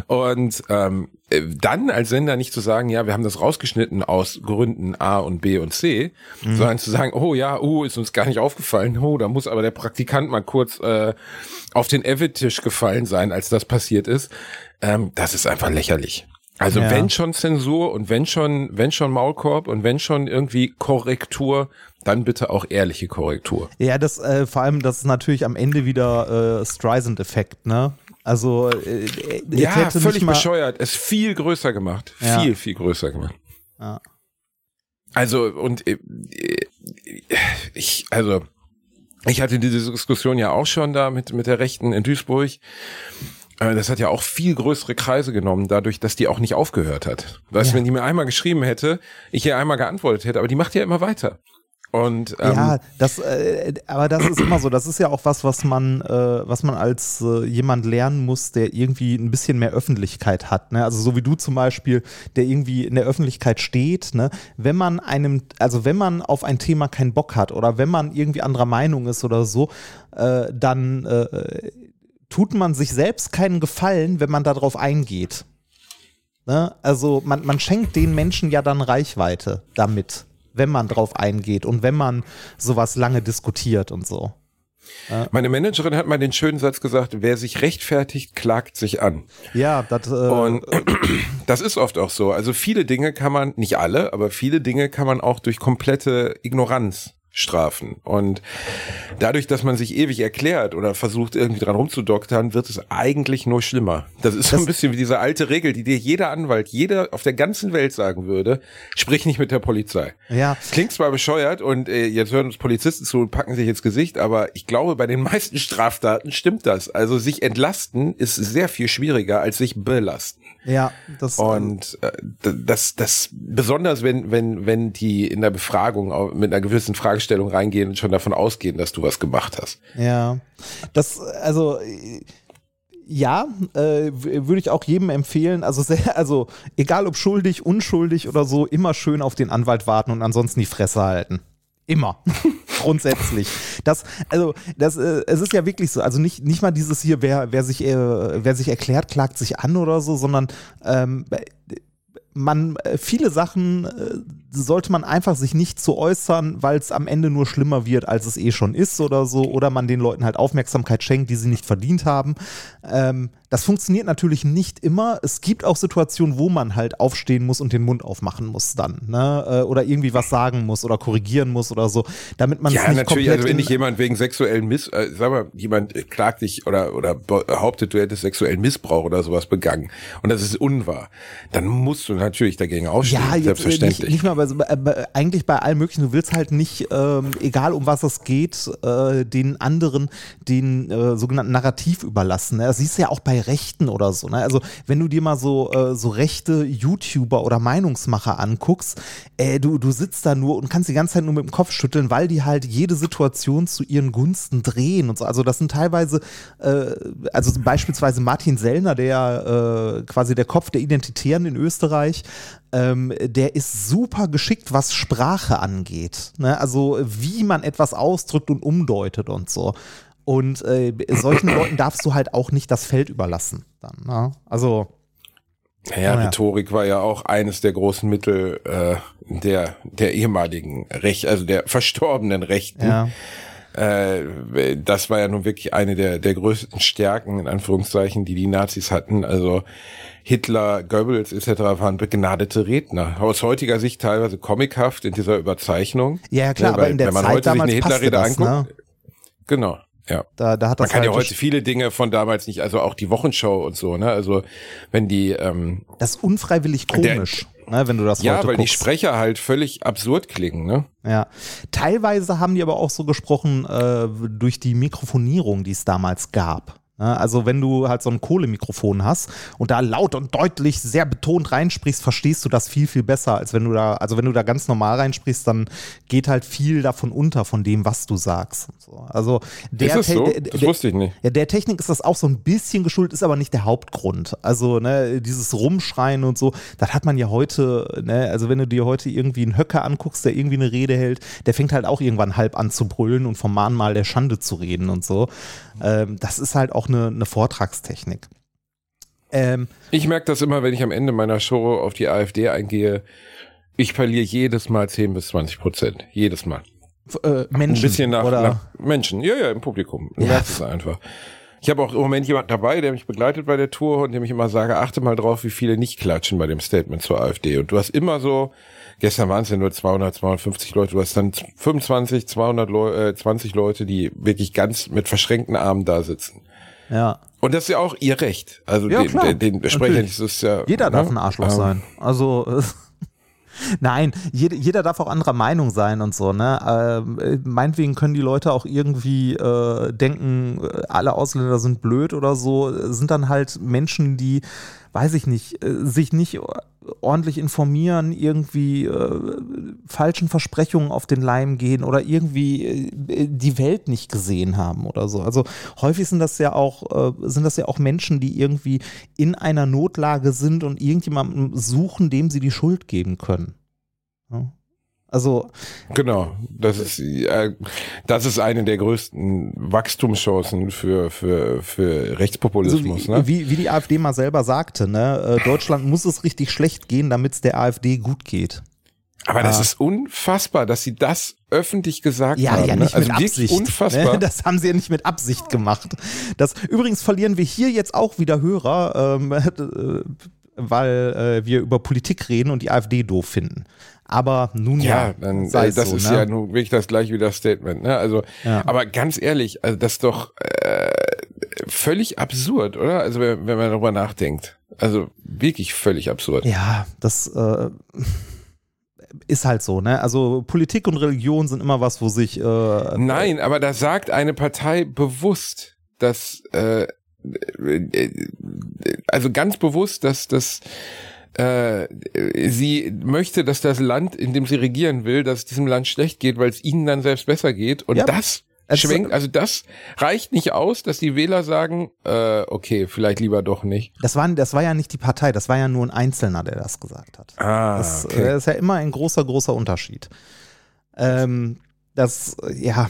Und ähm, äh, dann als Sender nicht zu sagen, ja, wir haben das rausgeschnitten aus Gründen A und B und C, Mhm. sondern zu sagen, oh ja, oh, ist uns gar nicht aufgefallen, oh, da muss aber der Praktikant mal kurz äh, auf den Evit-Tisch gefallen sein, als das passiert ist. Ähm, das ist einfach lächerlich. Also Ja. wenn schon Zensur und wenn schon, wenn schon Maulkorb und wenn schon irgendwie Korrektur, dann bitte auch ehrliche Korrektur. ja, das äh, vor allem, das ist natürlich am Ende wieder äh, Streisand-Effekt, ne? Also äh, äh, Ja, völlig bescheuert. Es viel größer gemacht. Ja. Viel, viel größer gemacht. Ja. Also, und äh, ich, also, ich hatte diese Diskussion ja auch schon da mit, mit der Rechten in Duisburg. Äh, Das hat ja auch viel größere Kreise genommen, dadurch, dass die auch nicht aufgehört hat. Weißt du, Ja. wenn die mir einmal geschrieben hätte, ich ihr einmal geantwortet hätte, aber die macht ja immer weiter. Und ähm, ja, das, äh, aber das ist immer so. Das ist ja auch was, was man, äh, was man als äh, jemand lernen muss, der irgendwie ein bisschen mehr Öffentlichkeit hat. Ne? Also so wie du zum Beispiel, der irgendwie in der Öffentlichkeit steht. Ne? Wenn man einem, also wenn man auf ein Thema keinen Bock hat oder wenn man irgendwie anderer Meinung ist oder so, äh, dann äh, tut man sich selbst keinen Gefallen, wenn man darauf eingeht. Ne? Also man, man schenkt den Menschen ja dann Reichweite damit wenn man drauf eingeht und wenn man sowas lange diskutiert und so. Meine Managerin hat mal den schönen Satz gesagt, wer sich rechtfertigt, klagt sich an. Ja, das äh, Und das ist oft auch so. Also viele Dinge kann man, nicht alle, aber viele Dinge kann man auch durch komplette Ignoranz strafen. Und dadurch, dass man sich ewig erklärt oder versucht irgendwie dran rumzudoktern, wird es eigentlich nur schlimmer. Das ist so ein bisschen wie diese alte Regel, die dir jeder Anwalt, jeder auf der ganzen Welt sagen würde, sprich nicht mit der Polizei. Ja. Klingt zwar bescheuert und äh, jetzt hören uns Polizisten zu und packen sich ins Gesicht, aber ich glaube, bei den meisten Straftaten stimmt das. Also sich entlasten ist sehr viel schwieriger als sich belasten. Ja, das Und äh, das, das besonders wenn wenn wenn die in der Befragung mit einer gewissen Fragestellung reingehen und schon davon ausgehen, dass du was gemacht hast. Ja, das, also, ja, äh, würde ich auch jedem empfehlen. Also, sehr, also, egal ob schuldig, unschuldig oder so, immer schön auf den Anwalt warten und ansonsten die Fresse halten. Immer. Grundsätzlich. Das, also, das, äh, es ist ja wirklich so. Also nicht, nicht mal dieses hier, wer, wer sich, äh, wer sich erklärt, klagt sich an oder so, sondern ähm, man äh, viele Sachen äh, sollte man einfach sich nicht zu äußern, weil es am Ende nur schlimmer wird, als es eh schon ist oder so, oder man den Leuten halt Aufmerksamkeit schenkt, die sie nicht verdient haben. Ähm, das funktioniert natürlich nicht immer. Es gibt auch Situationen, wo man halt aufstehen muss und den Mund aufmachen muss dann, ne? Äh, Oder irgendwie was sagen muss oder korrigieren muss oder so, damit man es Ja, nicht natürlich, komplett also wenn dich jemand wegen sexuellen Miss, äh, sag mal, jemand klagt dich oder, oder behauptet, du hättest sexuellen Missbrauch oder sowas begangen und das ist unwahr, dann musst du natürlich dagegen aufstehen, Ja, äh, selbstverständlich. Nicht, nicht mal bei, bei, eigentlich bei allem möglichen. Du willst halt nicht, ähm, egal um was es geht, äh, den anderen den äh, sogenannten Narrativ überlassen. Ne? Das siehst du ja auch bei Rechten oder so. Ne? Also wenn du dir mal so, äh, so rechte YouTuber oder Meinungsmacher anguckst, äh, du, du sitzt da nur und kannst die ganze Zeit nur mit dem Kopf schütteln, weil die halt jede Situation zu ihren Gunsten drehen und so. Also das sind teilweise, äh, also beispielsweise Martin Sellner, der äh, quasi der Kopf der Identitären in Österreich, ähm, der ist super geschickt, was Sprache angeht. Ne? Also wie man etwas ausdrückt und umdeutet und so. Und äh, solchen Leuten darfst du halt auch nicht das Feld überlassen. Dann, ne? Also Naja, Oh ja. Rhetorik war ja auch eines der großen Mittel äh, der der ehemaligen Recht, also der verstorbenen Rechten. ja. Äh, das war ja nun wirklich eine der, der größten Stärken, in Anführungszeichen, die die Nazis hatten. Also Hitler, Goebbels etc. waren begnadete Redner. Aus heutiger Sicht teilweise comichaft in dieser Überzeichnung. Ja, ja, klar, Ne, aber weil in der wenn man Zeit heute sich damals eine passte Hitlerrede das, anguckt. ne? Genau, ja. Da, da hat Man das kann halt ja heute viele Dinge von damals nicht, also auch die Wochenschau und so, ne? Also wenn die, ähm, das ist unfreiwillig komisch, ne, wenn du das ja, heute weil die guckst. Sprecher halt völlig absurd klingen, ne? Ja, teilweise haben die aber auch so gesprochen äh, durch die Mikrofonierung, die es damals gab. Ja, Also wenn du halt so ein Kohlemikrofon hast und da laut und deutlich sehr betont reinsprichst, verstehst du das viel, viel besser, als wenn du da, also wenn du da ganz normal reinsprichst, dann geht halt viel davon unter, von dem, was du sagst. So. Also der, Ist so? Das der- wusste ich nicht. ja, der Technik ist das auch so ein bisschen geschuldet, ist aber nicht der Hauptgrund. Also, ne, dieses Rumschreien und so, das hat man ja heute, ne, also wenn du dir heute irgendwie einen Höcker anguckst, der irgendwie eine Rede hält, der fängt halt auch irgendwann halb an zu brüllen und vom Mahnmal der Schande zu reden und so. Ähm, das ist halt auch eine, eine Vortragstechnik. Ähm, Ich merke das immer, wenn ich am Ende meiner Show auf die AfD eingehe. Ich verliere jedes Mal 10 bis 20 Prozent. Jedes Mal. äh, Menschen Ein bisschen nach, oder nach Menschen. Ja, ja, im Publikum. Du Ja. merkst es einfach. Ich habe auch im Moment jemanden dabei, der mich begleitet bei der Tour und dem ich immer sage, achte mal drauf, wie viele nicht klatschen bei dem Statement zur AfD. Und du hast immer so, gestern waren es ja nur 200, 250 Leute, du hast dann 25, 200 Leu äh, 20 Leute, die wirklich ganz mit verschränkten Armen da sitzen. Ja. Und das ist ja auch ihr Recht. Also Ja, den, klar. den, den Sprechern ist es ja. Jeder ne? darf ein Arschloch Ähm, sein. Also nein, jeder, jeder darf auch anderer Meinung sein und so. Ne? Ähm, äh, meinetwegen können die Leute auch irgendwie äh, denken, äh, alle Ausländer sind blöd oder so. Sind dann halt Menschen, die, weiß ich nicht, äh, sich nicht ordentlich informieren, irgendwie äh, falschen Versprechungen auf den Leim gehen oder irgendwie äh, die Welt nicht gesehen haben oder so. Also häufig sind das ja auch, äh, sind das ja auch Menschen, die irgendwie in einer Notlage sind und irgendjemandem suchen, dem sie die Schuld geben können. Ja. Also genau, das ist äh, das ist eine der größten Wachstumschancen für für für Rechtspopulismus. So wie, ne? wie, wie die AfD mal selber sagte, ne, äh, Deutschland muss es richtig schlecht gehen, damit es der AfD gut geht. Aber das Ah. ist unfassbar, dass sie das öffentlich gesagt Ja, haben. ja, ne? nicht also mit Absicht. unfassbar. Ne? Das haben sie ja nicht mit Absicht gemacht. Das, übrigens verlieren wir hier jetzt auch wieder Hörer, ähm, äh, weil äh, wir über Politik reden und die AfD doof finden. Aber nun ja, Ja, dann, sei äh, es das so, ist ne? ja nun wirklich das gleiche wie das Statement. Ne? Also, Ja. aber ganz ehrlich, also das ist doch äh, völlig absurd, oder? Also wenn, wenn man darüber nachdenkt, also wirklich völlig absurd. Ja, das äh, ist halt so, ne? Also Politik und Religion sind immer was, wo sich äh, Nein, aber da sagt eine Partei bewusst, dass äh, also ganz bewusst, dass das äh, sie möchte, dass das Land, in dem sie regieren will, dass es diesem Land schlecht geht, weil es ihnen dann selbst besser geht. Und Ja, das schwenkt, also das reicht nicht aus, dass die Wähler sagen, äh, okay, vielleicht lieber doch nicht. das war, das war ja nicht die Partei, das war ja nur ein Einzelner, der das gesagt hat. Ah, Das äh, ist ja immer ein großer, großer Unterschied. Ähm, das, ja,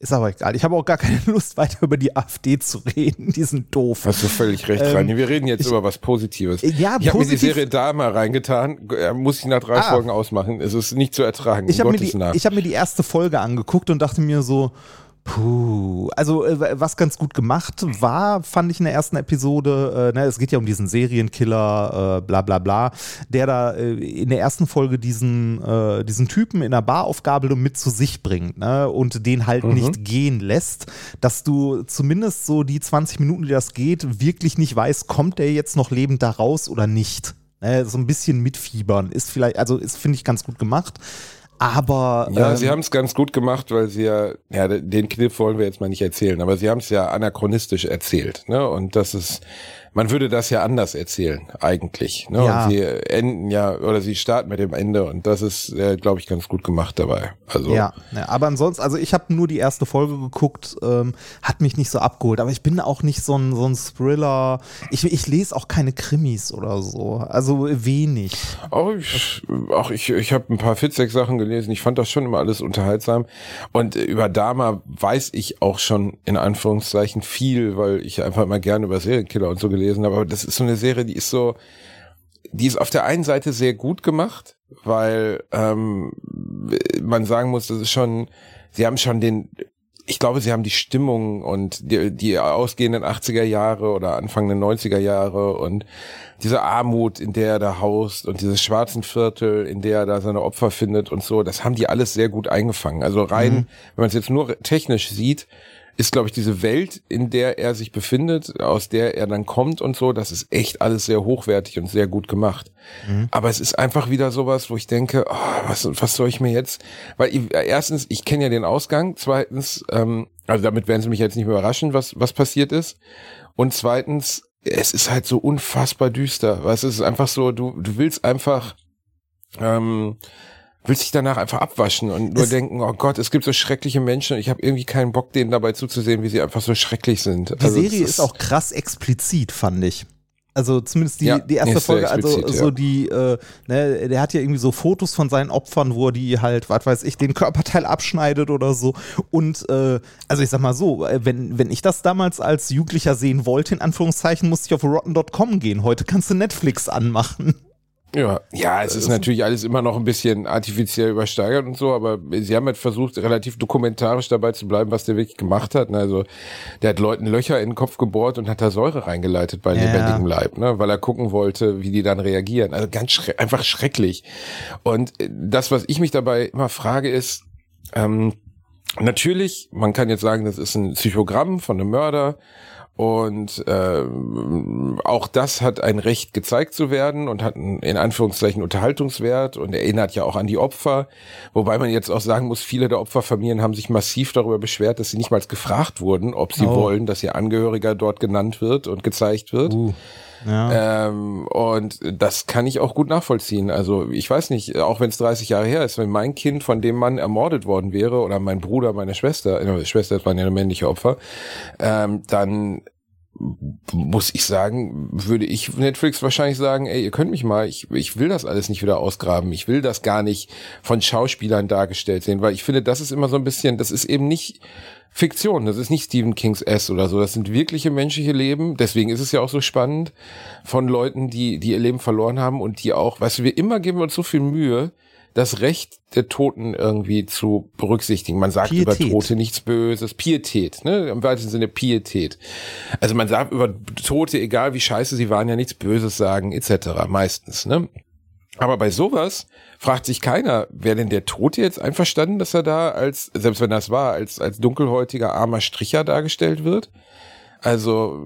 ist aber egal. Ich habe auch gar keine Lust, weiter über die AfD zu reden. Die sind doof. Hast du völlig recht, Ähm, Rani. Wir reden jetzt ich- über was Positives. Ja, ich habe mir die Serie da mal reingetan. Äh, Muss ich nach drei Ah. Folgen ausmachen. Es ist nicht zu ertragen. Ich habe mir, die- ich hab mir die erste Folge angeguckt und dachte mir so, puh. Also, äh, was ganz gut gemacht war, fand ich in der ersten Episode, äh, ne, es geht ja um diesen Serienkiller, äh, bla bla bla, der da äh, in der ersten Folge diesen, äh, diesen Typen in der Baraufgabe mit zu sich bringt ne, und den halt Mhm. nicht gehen lässt, dass du zumindest so die 20 Minuten, die das geht, wirklich nicht weißt, kommt der jetzt noch lebend da raus oder nicht. Ne, so ein bisschen mitfiebern ist vielleicht, also ist, finde ich, ganz gut gemacht. Aber Ja, ähm, sie haben es ganz gut gemacht, weil sie ja, ja, den Kniff wollen wir jetzt mal nicht erzählen, aber sie haben es ja anachronistisch erzählt, ne? Und das ist, man würde das ja anders erzählen, eigentlich. Ne? Ja. Und sie enden ja, oder sie starten mit dem Ende und das ist, äh, glaube ich, ganz gut gemacht dabei. Also Ja, ne, aber ansonsten, also ich habe nur die erste Folge geguckt, ähm, hat mich nicht so abgeholt, aber ich bin auch nicht so ein, so ein Thriller. Ich, ich lese auch keine Krimis oder so, also wenig. Auch ich, auch ich, ich habe ein paar Fitzek-Sachen gelesen. Ich fand das schon immer alles unterhaltsam. Und über Dama weiß ich auch schon in Anführungszeichen viel, weil ich einfach immer gerne über Serienkiller und so gelesen habe. Aber das ist so eine Serie, die ist so, die ist auf der einen Seite sehr gut gemacht, weil ähm, man sagen muss, das ist schon, sie haben schon den, ich glaube, sie haben die Stimmung und die, die ausgehenden 80er Jahre oder Anfang der 90er Jahre und diese Armut, in der er da haust und dieses schwarzen Viertel, in der er da seine Opfer findet und so, das haben die alles sehr gut eingefangen. Also rein, wenn man es jetzt nur technisch sieht, ist, glaube ich, diese Welt, in der er sich befindet, aus der er dann kommt und so, das ist echt alles sehr hochwertig und sehr gut gemacht. Aber es ist einfach wieder sowas, wo ich denke, oh, was, was soll ich mir jetzt? Weil ich, äh, erstens, ich kenne ja den Ausgang. Zweitens, ähm, also damit werden sie mich jetzt nicht mehr überraschen, was, was passiert ist. Und zweitens, es ist halt so unfassbar düster. Weißt, es ist einfach so, du, du willst einfach, ähm, willst dich danach einfach abwaschen und nur Es- denken, oh Gott, es gibt so schreckliche Menschen und ich habe irgendwie keinen Bock, denen dabei zuzusehen, wie sie einfach so schrecklich sind. Die Also, Serie es ist auch krass explizit, fand ich. Also zumindest die, Ja, die erste ist Folge, also explizit, so ja. die, äh, ne, der hat ja irgendwie so Fotos von seinen Opfern, wo er die halt, was weiß ich, den Körperteil abschneidet oder so. Und äh, also ich sag mal so, äh, wenn, wenn ich das damals als Jugendlicher sehen wollte, in Anführungszeichen, musste ich auf rotten.com gehen. Heute kannst du Netflix anmachen. Ja, ja, es ist natürlich alles immer noch ein bisschen artifiziell übersteigert und so, aber sie haben halt versucht, relativ dokumentarisch dabei zu bleiben, was der wirklich gemacht hat. ne? Also der hat Leuten Löcher in den Kopf gebohrt und hat da Säure reingeleitet bei Ja. lebendigem Leib, ne? weil er gucken wollte, wie die dann reagieren. Also ganz schre einfach schrecklich. Und äh, das, was ich mich dabei immer frage, ist, ähm, natürlich, man kann jetzt sagen, das ist ein Psychogramm von einem Mörder. Und ähm, auch das hat ein Recht gezeigt zu werden und hat einen, in Anführungszeichen Unterhaltungswert und erinnert ja auch an die Opfer. Wobei man jetzt auch sagen muss, viele der Opferfamilien haben sich massiv darüber beschwert, dass sie nicht mal gefragt wurden, ob sie Oh. wollen, dass ihr Angehöriger dort genannt wird und gezeigt wird. Uh. Ja. Ähm, und das kann ich auch gut nachvollziehen. Also ich weiß nicht, auch wenn es 30 Jahre her ist, wenn mein Kind von dem Mann ermordet worden wäre oder mein Bruder, meine Schwester, äh, Schwester, waren ja männliche Opfer, ähm, dann muss ich sagen, würde ich Netflix wahrscheinlich sagen, ey, ihr könnt mich mal, ich, ich will das alles nicht wieder ausgraben, ich will das gar nicht von Schauspielern dargestellt sehen, weil ich finde, das ist immer so ein bisschen, das ist eben nicht Fiktion, das ist nicht Stephen Kings S oder so, das sind wirkliche menschliche Leben, deswegen ist es ja auch so spannend von Leuten, die, die ihr Leben verloren haben und die auch, weißt du, wir immer geben uns so viel Mühe, das Recht der Toten irgendwie zu berücksichtigen. Man sagt Pietät. über Tote nichts Böses. Pietät, ne? Im weitesten Sinne Pietät. Also man sagt über Tote, egal wie scheiße sie waren, ja nichts Böses sagen, etc. meistens, ne? Aber bei sowas fragt sich keiner, wer denn der Tote jetzt einverstanden, dass er da als, selbst wenn das war, als, als dunkelhäutiger armer Stricher dargestellt wird? Also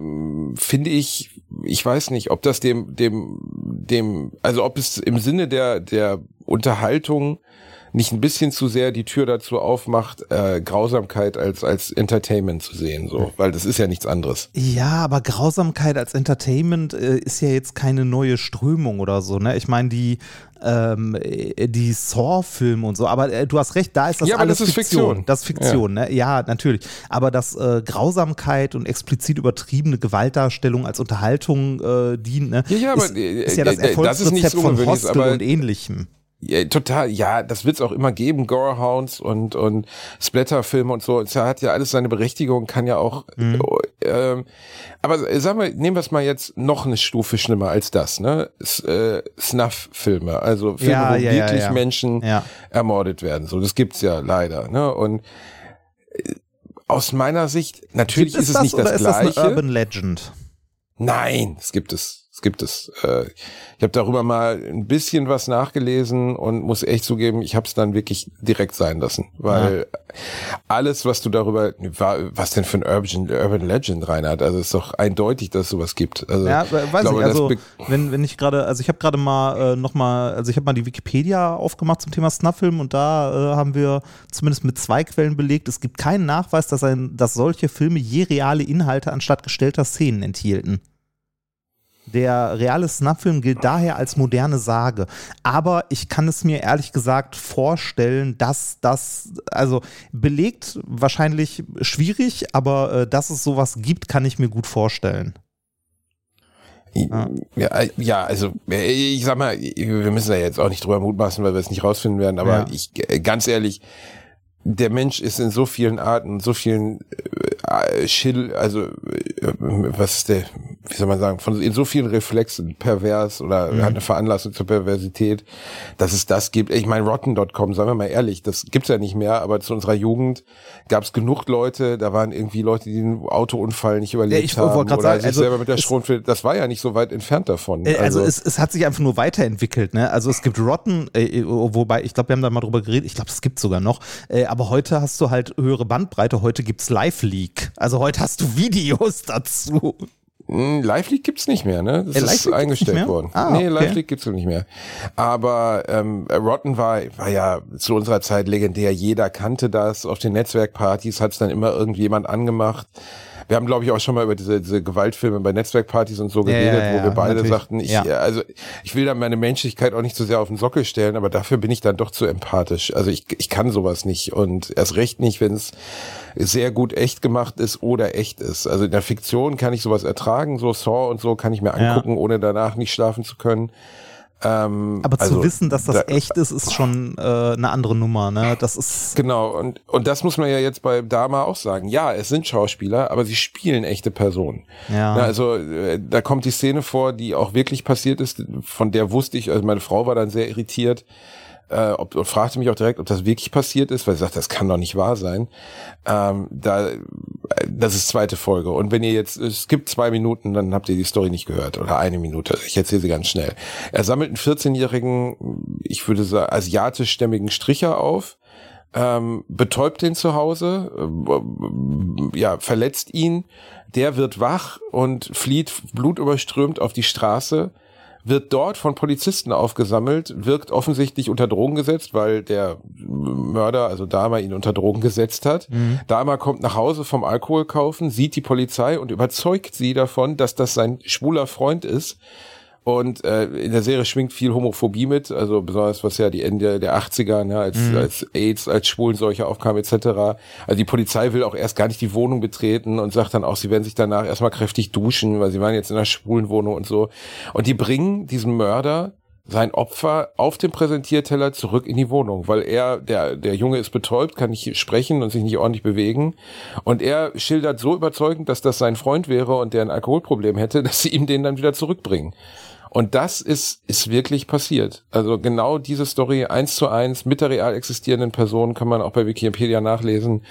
finde ich, ich weiß nicht, ob das dem, dem, dem, also ob es im Sinne der, der Unterhaltung nicht ein bisschen zu sehr die Tür dazu aufmacht, äh, Grausamkeit als, als Entertainment zu sehen, so, weil das ist ja nichts anderes. Ja, aber Grausamkeit als Entertainment äh, ist ja jetzt keine neue Strömung oder so, ne? Ich meine, die, ähm, äh, die Saw-Filme und so, aber äh, du hast recht, da ist das Ja, alles das ist Fiktion. Das ist Fiktion, ne? Ja, natürlich. Aber dass äh, Grausamkeit und explizit übertriebene Gewaltdarstellung als Unterhaltung äh, dient, ne? Ja, ja, aber, ist, äh, ist ja das äh, das ist nichts Erfolgsrezept von Hostel aber- und ähnlichem. Ja, total, ja, das wird's auch immer geben, Gorehounds und, und Splatterfilme und so. Es hat ja alles seine Berechtigung, kann ja auch, Mhm. ähm, aber sagen wir, nehmen wir es mal jetzt noch eine Stufe schlimmer als das, ne? S äh, Snuff-Filme, also Filme, Ja, wo ja, wirklich. Menschen ermordet werden. So, das gibt's ja leider, ne? Und äh, aus meiner Sicht, natürlich Gibt ist es nicht oder das ist das Gleiche. eine Urban Legend? Nein, es gibt es. Es gibt es. Äh, ich habe darüber mal ein bisschen was nachgelesen und muss echt zugeben, ich habe es dann wirklich direkt sein lassen, weil alles, was du darüber, wa- was denn für ein Urban, Urban Legend reinhard, also ist doch eindeutig, dass es sowas gibt. Also, Ja, we- weiß glaube, ich, also wenn, wenn ich gerade, also ich habe gerade mal äh, noch mal, also ich habe mal die Wikipedia aufgemacht zum Thema Snuff-Film und da äh, haben wir zumindest mit zwei Quellen belegt, es gibt keinen Nachweis, dass, ein, dass solche Filme je reale Inhalte anstatt gestellter Szenen enthielten. Der reale Snuff-Film gilt daher als moderne Sage. Aber ich kann es mir ehrlich gesagt vorstellen, dass das, also belegt wahrscheinlich schwierig, aber äh, dass es sowas gibt, kann ich mir gut vorstellen. Ja, äh, ja, also äh, ich sag mal, wir müssen da jetzt auch nicht drüber mutmaßen, weil wir es nicht rausfinden werden, aber Ja. ich äh, ganz ehrlich, der Mensch ist in so vielen Arten, so vielen äh, Schill, also äh, was ist der, wie soll man sagen, von in so vielen Reflexen pervers oder Mhm. hat eine Veranlassung zur Perversität, dass es das gibt. Ich meine, Rotten.com, sagen wir mal ehrlich, das gibt's ja nicht mehr, aber zu unserer Jugend gab es genug Leute, da waren irgendwie Leute, die den Autounfall nicht überlebt ich wollte haben oder sagen, sich also selber mit der es- Schronfil, das war ja nicht so weit entfernt davon. Äh, Also, es, es hat sich einfach nur weiterentwickelt, ne? Also es gibt Rotten, äh, wobei, ich glaube, wir haben da mal drüber geredet, ich glaube, es gibt sogar noch, äh, aber heute hast du halt höhere Bandbreite, heute gibt's Live-Leak. Also heute hast du Videos dazu. Mm, Live League gibt's nicht mehr, ne? Das Äh, Live League ist eingestellt worden. Ah, nee, okay. Live League gibt's nicht mehr. Aber ähm, Rotten war, war ja zu unserer Zeit legendär. Jeder kannte das. Auf den Netzwerkpartys hat's dann immer irgendjemand angemacht. Wir haben, glaube ich, auch schon mal über diese, diese Gewaltfilme bei Netzwerkpartys und so geredet, ja, wo ja, wir beide natürlich. sagten, ich, Ja. also ich will da meine Menschlichkeit auch nicht so sehr auf den Sockel stellen, aber dafür bin ich dann doch zu empathisch. Also ich, ich kann sowas nicht und erst recht nicht, wenn es sehr gut echt gemacht ist oder echt ist. Also in der Fiktion kann ich sowas ertragen, so Saw und so kann ich mir angucken, ohne danach nicht schlafen zu können. Ähm, Aber also zu wissen, dass das da- echt ist, ist schon äh, eine andere Nummer, ne? Das ist. Genau, und, und das muss man ja jetzt bei Dama auch sagen. Ja, es sind Schauspieler, aber sie spielen echte Personen. Ja. Na, also äh, da kommt die Szene vor, die auch wirklich passiert ist, von der wusste ich, also meine Frau war dann sehr irritiert äh, ob, und fragte mich auch direkt, ob das wirklich passiert ist, weil sie sagt, das kann doch nicht wahr sein. Ähm, da, äh, das ist zweite Folge. Und wenn ihr jetzt, es gibt zwei Minuten, dann habt ihr die Story nicht gehört oder eine Minute. Ich erzähle sie ganz schnell. Er sammelt einen 14-jährigen, ich würde sagen, asiatischstämmigen Stricher auf ähm, betäubt den zu Hause, ähm, ja, verletzt ihn. Der wird wach und flieht blutüberströmt auf die Straße wird dort von Polizisten aufgesammelt, wirkt offensichtlich unter Drogen gesetzt, weil der Mörder, also Dahmer, ihn unter Drogen gesetzt hat. Mhm. Dahmer kommt nach Hause vom Alkohol kaufen, sieht die Polizei und überzeugt sie davon, dass das sein schwuler Freund ist und äh, in der Serie schwingt viel Homophobie mit, also besonders was ja die Ende der 80er, ne, als, mhm. als AIDS, als Schwulenseuche aufkam etc. Also die Polizei will auch erst gar nicht die Wohnung betreten und sagt dann auch, sie werden sich danach erstmal kräftig duschen, weil sie waren jetzt in einer schwulen Wohnung und so. Und die bringen diesen Mörder sein Opfer auf dem Präsentierteller zurück in die Wohnung, weil er, der, der Junge ist betäubt, kann nicht sprechen und sich nicht ordentlich bewegen. Und er schildert so überzeugend, dass das sein Freund wäre und der ein Alkoholproblem hätte, dass sie ihm den dann wieder zurückbringen. Und das ist, ist wirklich passiert. Also genau diese Story eins zu eins mit der real existierenden Person kann man auch bei Wikipedia nachlesen.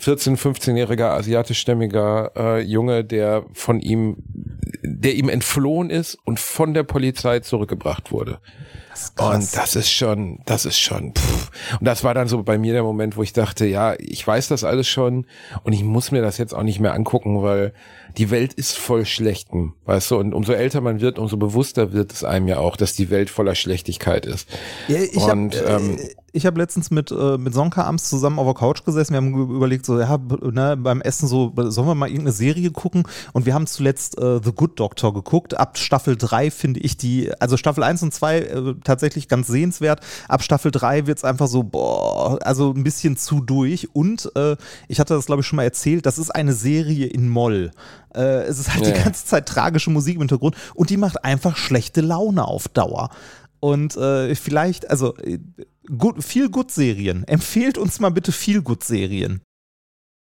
14-, 15-jähriger asiatischstämmiger äh, Junge, der von ihm, der ihm entflohen ist und von der Polizei zurückgebracht wurde. Das und das ist schon, das ist schon. Pff. Und das war dann so bei mir der Moment, wo ich dachte, ja, ich weiß das alles schon und ich muss mir das jetzt auch nicht mehr angucken, weil die Welt ist voll Schlechten, weißt du, und umso älter man wird, umso bewusster wird es einem ja auch, dass die Welt voller Schlechtigkeit ist. Ja, ich und hab, ähm, äh, ich habe letztens mit, äh, mit Sonka abends zusammen auf der Couch gesessen. Wir haben überlegt, so, ja, ne, beim Essen so, sollen wir mal irgendeine Serie gucken? Und wir haben zuletzt äh, The Good Doctor geguckt. Ab Staffel 3 finde ich die, also Staffel 1 und 2 äh, tatsächlich ganz sehenswert. Ab Staffel 3 wird es einfach so, boah, also ein bisschen zu durch. Und äh, ich hatte das, glaube ich, schon mal erzählt, das ist eine Serie in Moll. Äh, es ist halt ja. die ganze Zeit tragische Musik im Hintergrund und die macht einfach schlechte Laune auf Dauer. Und äh, vielleicht, also äh, gut, viel gut Serien. Empfehlt uns mal bitte viel gut Serien.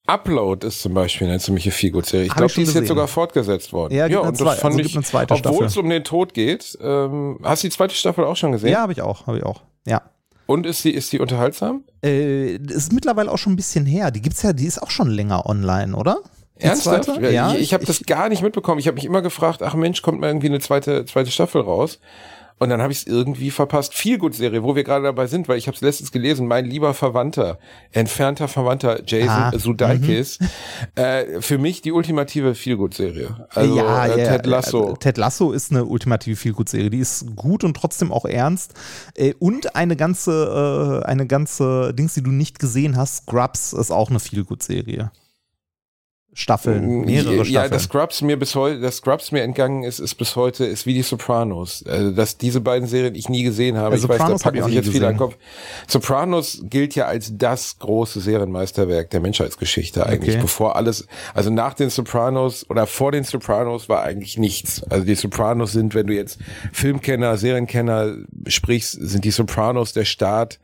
Upload ist zum Beispiel eine ziemliche Feelgood-Serie. Ich glaube, die ist gesehen. jetzt sogar fortgesetzt worden. Ja, ja und das fand also ich, obwohl es um den Tod geht. Ähm, hast du die zweite Staffel auch schon gesehen? Ja, habe ich auch, habe ich auch. Ja. Und ist die, ist die unterhaltsam? Äh, ist mittlerweile auch schon ein bisschen her. Die gibt's ja, die ist auch schon länger online, oder? Die Ernsthaft? Zweite? Ja, ich, ich habe das gar nicht mitbekommen. Ich habe mich immer gefragt, ach Mensch, kommt mal irgendwie eine zweite, zweite Staffel raus. Und dann habe ich es irgendwie verpasst. Viel gut Serie, wo wir gerade dabei sind, weil ich habe es letztens gelesen. Mein lieber Verwandter, entfernter Verwandter Jason ah, Sudeikis, mhm. äh, für mich die ultimative Feelgood Serie. Also ja, äh, Ted Lasso. Äh, Ted Lasso ist eine ultimative Feelgood Serie. Die ist gut und trotzdem auch ernst. Äh, und eine ganze, äh, eine ganze Dings, die du nicht gesehen hast. Scrubs ist auch eine Feelgood Serie. Staffeln, mm, mehrere Staffeln. Ja, das Scrubs mir bis heute, das Scrubs mir entgangen ist, ist bis heute, ist wie die Sopranos. Also, dass diese beiden Serien ich nie gesehen habe. Ja, ich weiß, da packen sich jetzt viele an den Kopf. Sopranos gilt ja als das große Serienmeisterwerk der Menschheitsgeschichte eigentlich, okay. bevor alles, also nach den Sopranos oder vor den Sopranos war eigentlich nichts. Also die Sopranos sind, wenn du jetzt Filmkenner, Serienkenner sprichst, sind die Sopranos der Start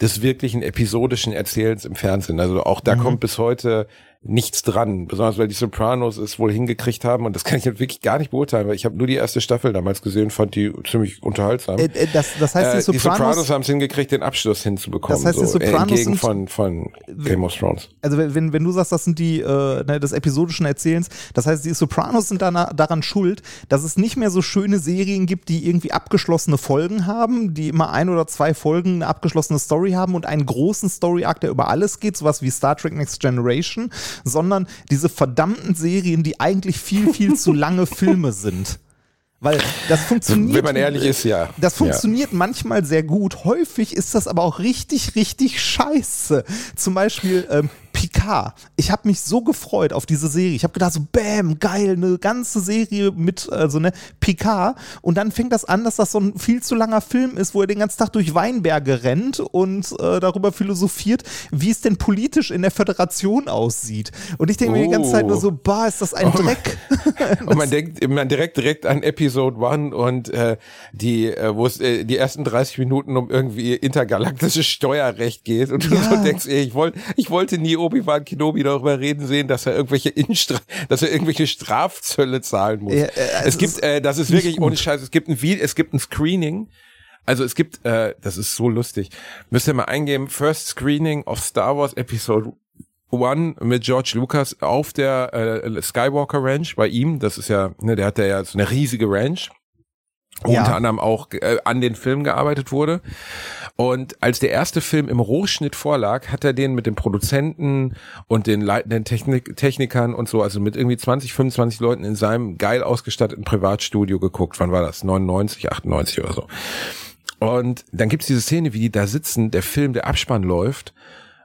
des wirklichen episodischen Erzählens im Fernsehen. Also auch da mhm. kommt bis heute nichts dran, besonders weil die Sopranos es wohl hingekriegt haben und das kann ich halt wirklich gar nicht beurteilen, weil ich habe nur die erste Staffel damals gesehen, fand die ziemlich unterhaltsam. Äh, äh das, das heißt, die Sopranos, äh, die Sopranos haben es hingekriegt, den Abschluss hinzubekommen, das heißt, die Sopranos so, entgegen von, von Game of Thrones. Also wenn, wenn du sagst, das sind die äh, ne, des episodischen Erzählens, das heißt, die Sopranos sind da, daran schuld, dass es nicht mehr so schöne Serien gibt, die irgendwie abgeschlossene Folgen haben, die immer ein oder zwei Folgen eine abgeschlossene Story haben und einen großen Story-Arc, der über alles geht, sowas wie Star Trek Next Generation sondern diese verdammten Serien, die eigentlich viel, viel zu lange Filme sind. Weil das funktioniert. Wenn man ehrlich ist, ja. Das funktioniert ja. manchmal sehr gut. Häufig ist das aber auch richtig, richtig scheiße. Zum Beispiel ähm, Picard. Ich habe mich so gefreut auf diese Serie. Ich habe gedacht, so, bam, geil, eine ganze Serie mit, also ne, Picard. Und dann fängt das an, dass das so ein viel zu langer Film ist, wo er den ganzen Tag durch Weinberge rennt und äh, darüber philosophiert, wie es denn politisch in der Föderation aussieht. Und ich denke oh. mir die ganze Zeit nur so, oh. bah, ist das ein oh, Dreck. und man denkt, man direkt direkt an Episode One und äh, die, äh, wo es äh, die ersten 30 Minuten um irgendwie intergalaktisches Steuerrecht geht und du so denkst, ey, ich wollte, ich wollte nie Obi-Wan Kenobi darüber reden sehen, dass er irgendwelche Instra dass er irgendwelche Strafzölle zahlen muss. Ja, äh, also es gibt, äh, das ist wirklich ohne Scheiß, es gibt ein es gibt ein Screening. Also es gibt, äh, das ist so lustig. Müsst ihr mal eingeben, First Screening of Star Wars Episode One mit George Lucas auf der äh, Skywalker Ranch bei ihm. Das ist ja, ne, der hat ja so eine riesige Ranch. Ja. unter anderem auch äh, an den Film gearbeitet wurde. Und als der erste Film im Rohschnitt vorlag, hat er den mit dem Produzenten und den leitenden Technik Technikern und so, also mit irgendwie 20, 25 Leuten in seinem geil ausgestatteten Privatstudio geguckt. Wann war das? 99, 98 oder so. Und dann gibt's diese Szene, wie die da sitzen, der Film, der Abspann läuft.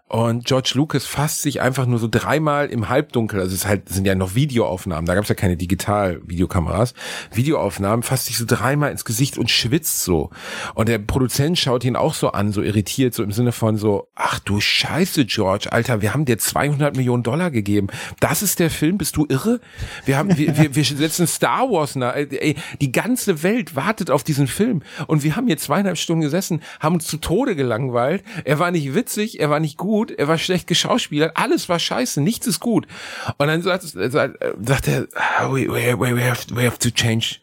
Und George Lucas fasst sich einfach nur so dreimal im Halbdunkel, also es halt, es sind ja noch Videoaufnahmen, da gab's ja keine Digital-Videokameras, Videoaufnahmen, fasst sich so dreimal ins Gesicht und schwitzt so. Und der Produzent schaut ihn auch so an, so irritiert, so im Sinne von so, ach du Scheiße, George, Alter, wir haben dir 200 Millionen Dollar gegeben. Das ist der Film, bist du irre? Wir haben, wir, wir, wir setzen Star Wars nach, ey, die ganze Welt wartet auf diesen Film. Und wir haben hier zweieinhalb Stunden gesessen, haben uns zu Tode gelangweilt. Er war nicht witzig, er war nicht gut, er war schlecht geschauspielert, alles war scheiße, nichts ist gut. Und dann sagt, sagt, sagt er, "Ah, we, we, we, have, we have to change,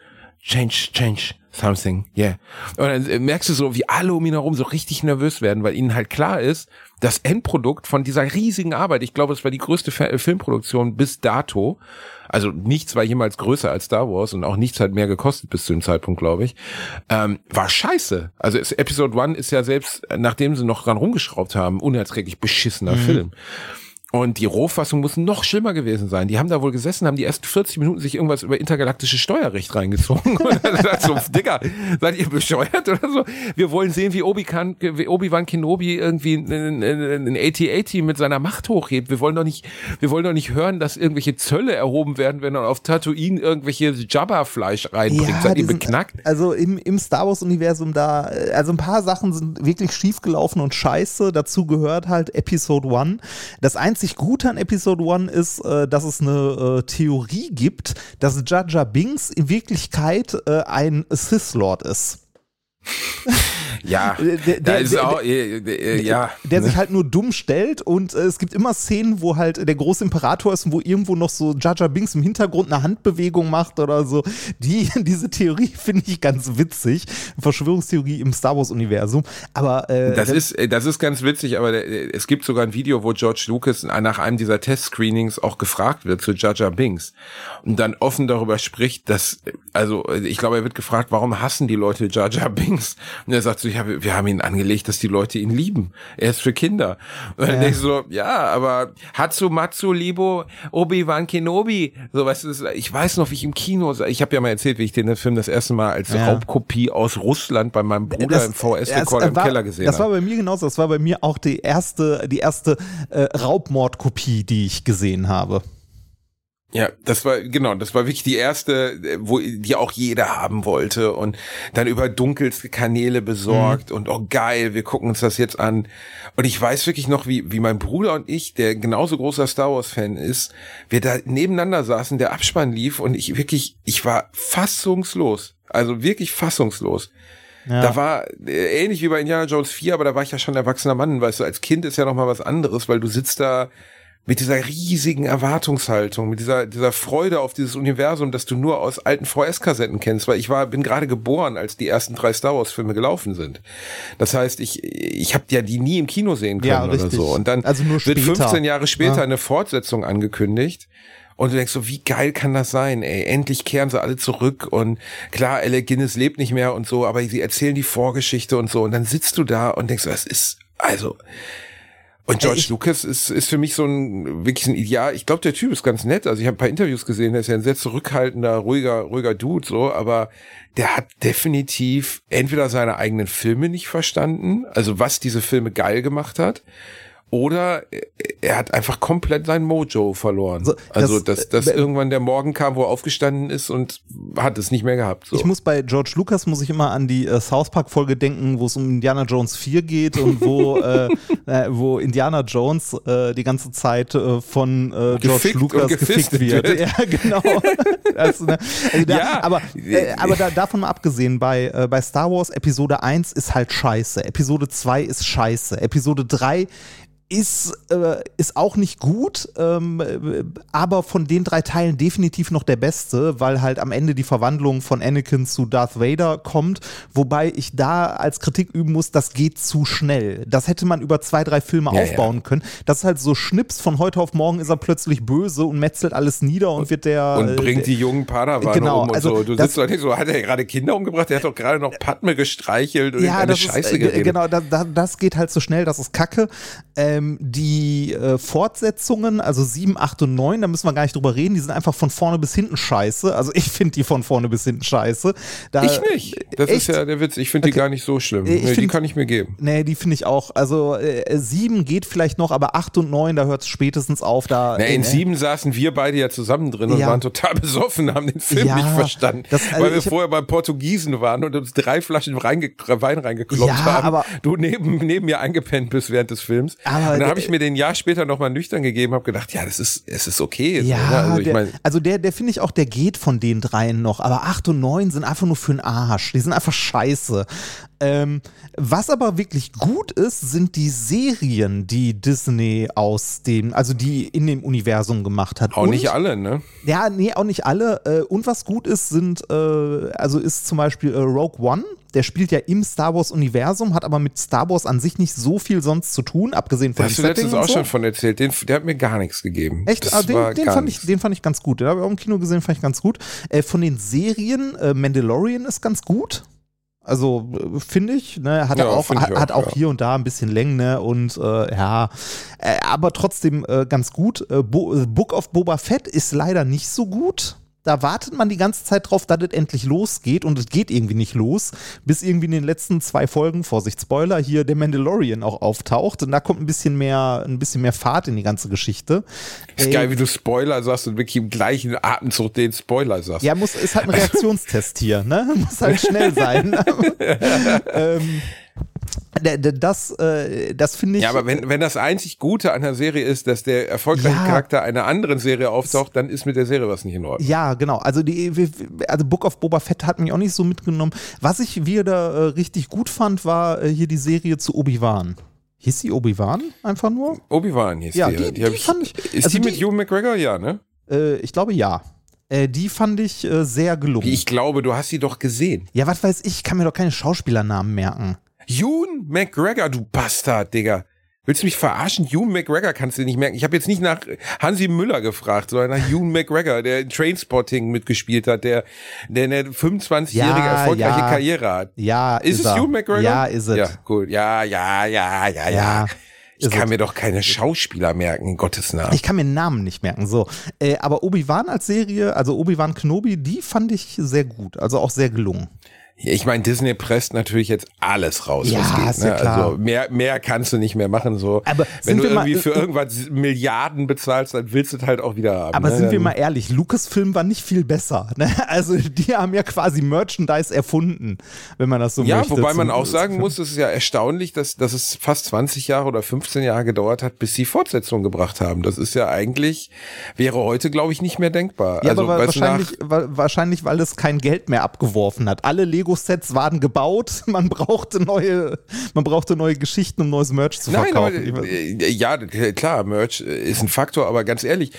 change, change something, yeah. Und dann äh, merkst du so, wie alle um ihn herum so richtig nervös werden, weil ihnen halt klar ist, das Endprodukt von dieser riesigen Arbeit, ich glaube, es war die größte äh, Filmproduktion bis dato, also nichts war jemals größer als Star Wars und auch nichts hat mehr gekostet bis zu dem Zeitpunkt, glaube ich, ähm, war scheiße. Also Episode One ist ja selbst, äh, nachdem sie noch dran rumgeschraubt haben, unerträglich beschissener Film. Und die Rohfassung muss noch schlimmer gewesen sein. Die haben da wohl gesessen, haben die ersten 40 Minuten sich irgendwas über intergalaktisches Steuerrecht reingezogen. Und dann so, Digga, seid ihr bescheuert oder so? Wir wollen sehen, wie Obi-Wan Obi-Wan Kenobi irgendwie ein, AT-AT mit seiner Macht hochhebt. Wir wollen doch nicht, wir wollen doch nicht hören, dass irgendwelche Zölle erhoben werden, wenn er auf Tatooine irgendwelche Jabba-Fleisch reinbringt. seid die ihr beknackt? Also im, im Star Wars-Universum da, äh, also ein paar Sachen sind wirklich schiefgelaufen und scheiße. Dazu gehört halt Episode One. Das einzig Gute an Episode One ist, äh, dass es eine äh, Theorie gibt, dass Jar Binks in Wirklichkeit äh, ein Sith Lord ist. Ja, Äh, der- der- ist der- auch, äh, äh, ja. Der sich halt nur dumm stellt und äh, es gibt immer Szenen, wo halt der große Imperator ist und wo irgendwo noch so Jar Binks im Hintergrund eine Handbewegung macht oder so. Die, diese Theorie finde ich ganz witzig. Verschwörungstheorie im Star Wars Universum. Aber äh, Das ist, äh, das ist ganz witzig, aber es gibt sogar ein Video, wo George Lucas nach einem dieser Test-Screenings auch gefragt wird zu Jar Binks und dann offen darüber spricht, dass, also ich glaube, er wird gefragt, warum hassen die Leute Jar Jar Binks? Und er sagt so, ja, wir, haben ihn angelegt, dass die Leute ihn lieben. Er ist für Kinder. Und dann denkst du so, ja, aber Hatsu Matsu Libo Obi-Wan Kenobi, so weißt du, ich weiß noch, wie ich im Kino, ich habe ja mal erzählt, wie ich den Film das erste Mal als Ja. Raubkopie aus Russland bei meinem Bruder das- im das, VS-Rekorder äh, im Keller gesehen Das war habe. bei mir genauso. Das war bei mir auch die erste, die erste äh, Raubmordkopie, die ich gesehen habe. Ja, das war, genau, das war wirklich die erste, wo, die auch jeder haben wollte und dann über dunkelste Kanäle besorgt und oh geil, wir gucken uns das jetzt an. Und ich weiß wirklich noch, wie, wie mein Bruder und ich, der genauso großer Star Wars Fan ist, wir da nebeneinander saßen, der Abspann lief und ich wirklich, ich war fassungslos. Also wirklich fassungslos. Ja. Da war äh, ähnlich wie bei Indiana Jones 4, aber da war ich ja schon erwachsener Mann, weißt du, als Kind ist ja noch mal was anderes, weil du sitzt da mit dieser riesigen Erwartungshaltung, mit dieser, dieser Freude auf dieses Universum, das du nur aus alten VS-Kassetten kennst, weil ich war, bin gerade geboren, als die ersten drei Star Wars-Filme gelaufen sind. Das heißt, ich, ich habe ja die nie im Kino sehen können Ja, oder so. Und dann Also wird später. 15 Jahre später Ja. eine Fortsetzung angekündigt. Und du denkst so, wie geil kann das sein, ey? Endlich kehren sie alle zurück und klar, Alec Guinness lebt nicht mehr und so, aber sie erzählen die Vorgeschichte und so. Und dann sitzt du da und denkst, so, das ist, also, und George ich- Lucas ist, ist für mich so ein, wirklich ein Ideal. Ich glaube, der Typ ist ganz nett. Also ich habe ein paar Interviews gesehen, der ist ja ein sehr zurückhaltender, ruhiger, ruhiger Dude, so, aber der hat definitiv entweder seine eigenen Filme nicht verstanden, also was diese Filme geil gemacht hat, oder er hat einfach komplett sein Mojo verloren. So, also, das- dass, dass äh, irgendwann der Morgen kam, wo er aufgestanden ist und hat es nicht mehr gehabt. So. Ich muss bei George Lucas muss ich immer an die äh, South Park Folge denken, wo es um Indiana Jones 4 geht und wo äh, äh, wo Indiana Jones äh, die ganze Zeit äh, von äh, George Lucas gefickt wird. wird. Ja, genau. also, ne, also da, Ja. aber äh, aber da, davon mal abgesehen, bei äh, bei Star Wars Episode 1 ist halt scheiße, Episode 2 ist scheiße, Episode 3 ist, äh, ist auch nicht gut, ähm, äh, aber von den drei Teilen definitiv noch der beste, weil halt am Ende die Verwandlung von Anakin zu Darth Vader kommt, wobei ich da als Kritik üben muss, das geht zu schnell. Das hätte man über zwei, drei Filme Ja, aufbauen können. Das ist halt so Schnips, von heute auf morgen ist er plötzlich böse und metzelt alles nieder und wird der. Und äh, bringt die jungen Padawane genau, um und also so. Du sitzt doch nicht so, hat er gerade Kinder umgebracht? Der hat doch gerade noch Padme gestreichelt und ja, eine Scheiße ist, äh, genau, da, da, das geht halt so schnell, das ist Kacke. Ähm, die äh, Fortsetzungen, also 7, 8 und 9, da müssen wir gar nicht drüber reden, die sind einfach von vorne bis hinten scheiße. Also ich finde die von vorne bis hinten scheiße. Da, Ich nicht. Das echt? ist ja der Witz. Ich finde die Okay. gar nicht so schlimm. Ich nee, die find- kann ich mir geben. Nee, die finde ich auch. Also äh, 7 geht vielleicht noch, aber 8 und 9, da hört es spätestens auf. Da, Na, in äh, sieben saßen wir beide ja zusammen drin und Ja. waren total besoffen, haben den Film Ja, nicht verstanden. das- also weil wir vorher beim Portugiesen waren und uns drei Flaschen reinge Wein reingekloppt Ja, haben. aber- du neben, neben mir eingepennt bist während des Films. Aber und dann habe ich mir den Jahr später nochmal nüchtern gegeben, habe gedacht, ja, das ist, es ist okay. so, Ja, ne? also ich der, meine, also der, der finde ich auch, der geht von den dreien noch. Aber 8 und 9 sind einfach nur für den Arsch. Die sind einfach scheiße. Ähm, was aber wirklich gut ist, sind die Serien, die Disney aus dem, also die in dem Universum gemacht hat. auch Und- nicht alle, ne? Ja, nee, auch nicht alle. Äh, Und was gut ist, sind, äh, also ist zum Beispiel äh, Rogue One. Der spielt ja im Star Wars-Universum, hat aber mit Star Wars an sich nicht so viel sonst zu tun, abgesehen Da von hast du letztens auch so. schon von erzählt. Den, der hat mir gar nichts gegeben. Echt? Ah, den, den, fand ich, den fand ich ganz gut. Den habe ich auch im Kino gesehen, fand ich ganz gut. Äh, von den Serien, äh, Mandalorian ist ganz gut. Also äh, finde ich, ne, hat Ja, er auch, find ich hat, hat auch, auch ja. hier und da ein bisschen Länge und äh, ja, äh, aber trotzdem äh, ganz gut. Äh, Bo äh, Book of Boba Fett ist leider nicht so gut. Da wartet man die ganze Zeit drauf, dass es endlich losgeht und es geht irgendwie nicht los, bis irgendwie in den letzten zwei Folgen, Vorsicht, Spoiler, hier der Mandalorian auch auftaucht und da kommt ein bisschen mehr, ein bisschen mehr Fahrt in die ganze Geschichte. Ist Ey, geil, wie du Spoiler sagst und wirklich im gleichen Atemzug den Spoiler sagst. Ja, muss, ist halt ein Reaktionstest hier, ne? Muss halt schnell sein. ähm, das äh, das finde ich. Ja, aber wenn, wenn das einzig Gute an der Serie ist, dass der erfolgreiche Ja. Charakter einer anderen Serie auftaucht, dann ist mit der Serie was nicht in Ordnung. Ja, genau. Also die, also Book of Boba Fett hat mich auch nicht so mitgenommen. Was ich wieder äh, richtig gut fand, war äh, hier die Serie zu Obi-Wan. Hieß sie Obi-Wan einfach nur? Obi-Wan hieß Ja, die. die- hab die fand ich- Ist also die mit die- Hugh McGregor? Ja, ne? Ich glaube ja. Äh, die fand ich äh, sehr gelungen. Ich glaube, du hast sie doch gesehen. ja, was weiß ich, kann mir doch keine Schauspielernamen merken. Ewan McGregor, du Bastard, Digga. Willst du mich verarschen? Ewan McGregor kannst du nicht merken. Ich habe jetzt nicht nach Hansi Müller gefragt, sondern nach Ewan McGregor, der in Trainspotting mitgespielt hat, der, der eine 25-jährige Ja, erfolgreiche ja. Karriere hat. Ja, Ist, es er. Ewan McGregor? Ja, ist es. Ja, gut. Ja, ja, ja, ja, ja. Ja, Ich ist kann mir doch keine Schauspieler merken, in Gottes Namen. Ich kann mir Namen nicht merken. So, äh, aber Obi-Wan als Serie, also Obi-Wan Kenobi, die fand ich sehr gut, also auch sehr gelungen. Ich meine, Disney presst natürlich jetzt alles raus, Ja, geht. ist ja ne? klar. Also mehr, mehr kannst du nicht mehr machen. So. Aber Wenn du wir mal- irgendwie für irgendwas Milliarden bezahlst, dann willst du es halt auch wieder haben. Aber ne? sind wir mal ehrlich, Lucasfilm war nicht viel besser. Ne? Also die haben ja quasi Merchandise erfunden, wenn man das so Ja, möchte. wobei man auch sagen muss, es ist ja erstaunlich, dass, dass es fast 20 Jahre oder 15 Jahre gedauert hat, bis sie Fortsetzung gebracht haben. Das ist ja eigentlich, wäre heute, glaube ich, nicht mehr denkbar. Ja, also, aber wahrscheinlich, wa- wahrscheinlich, weil es kein Geld mehr abgeworfen hat. Alle Lego-Sets waren gebaut, man brauchte neue, man brauchte neue Geschichten, um neues Merch zu Nein, aber, verkaufen. äh, ja, klar, Merch äh, ist ein Faktor, aber ganz ehrlich,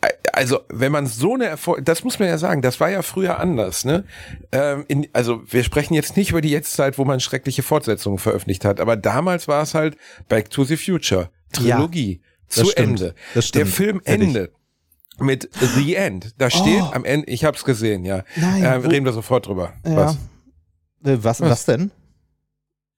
äh, also wenn man so eine Erfolg, das muss man ja sagen, das war ja früher anders, ne? Ähm, in, also wir sprechen jetzt nicht über die Jetztzeit, wo man schreckliche Fortsetzungen veröffentlicht hat, aber damals war es halt Back to the Future, Trilogie, das zu stimmt, Ende. Der Film endet mit The End. Da steht Oh. am Ende, ich hab's gesehen, ja. Nein, äh, wo- reden wir sofort drüber. ja. Was? Äh, Was, was denn?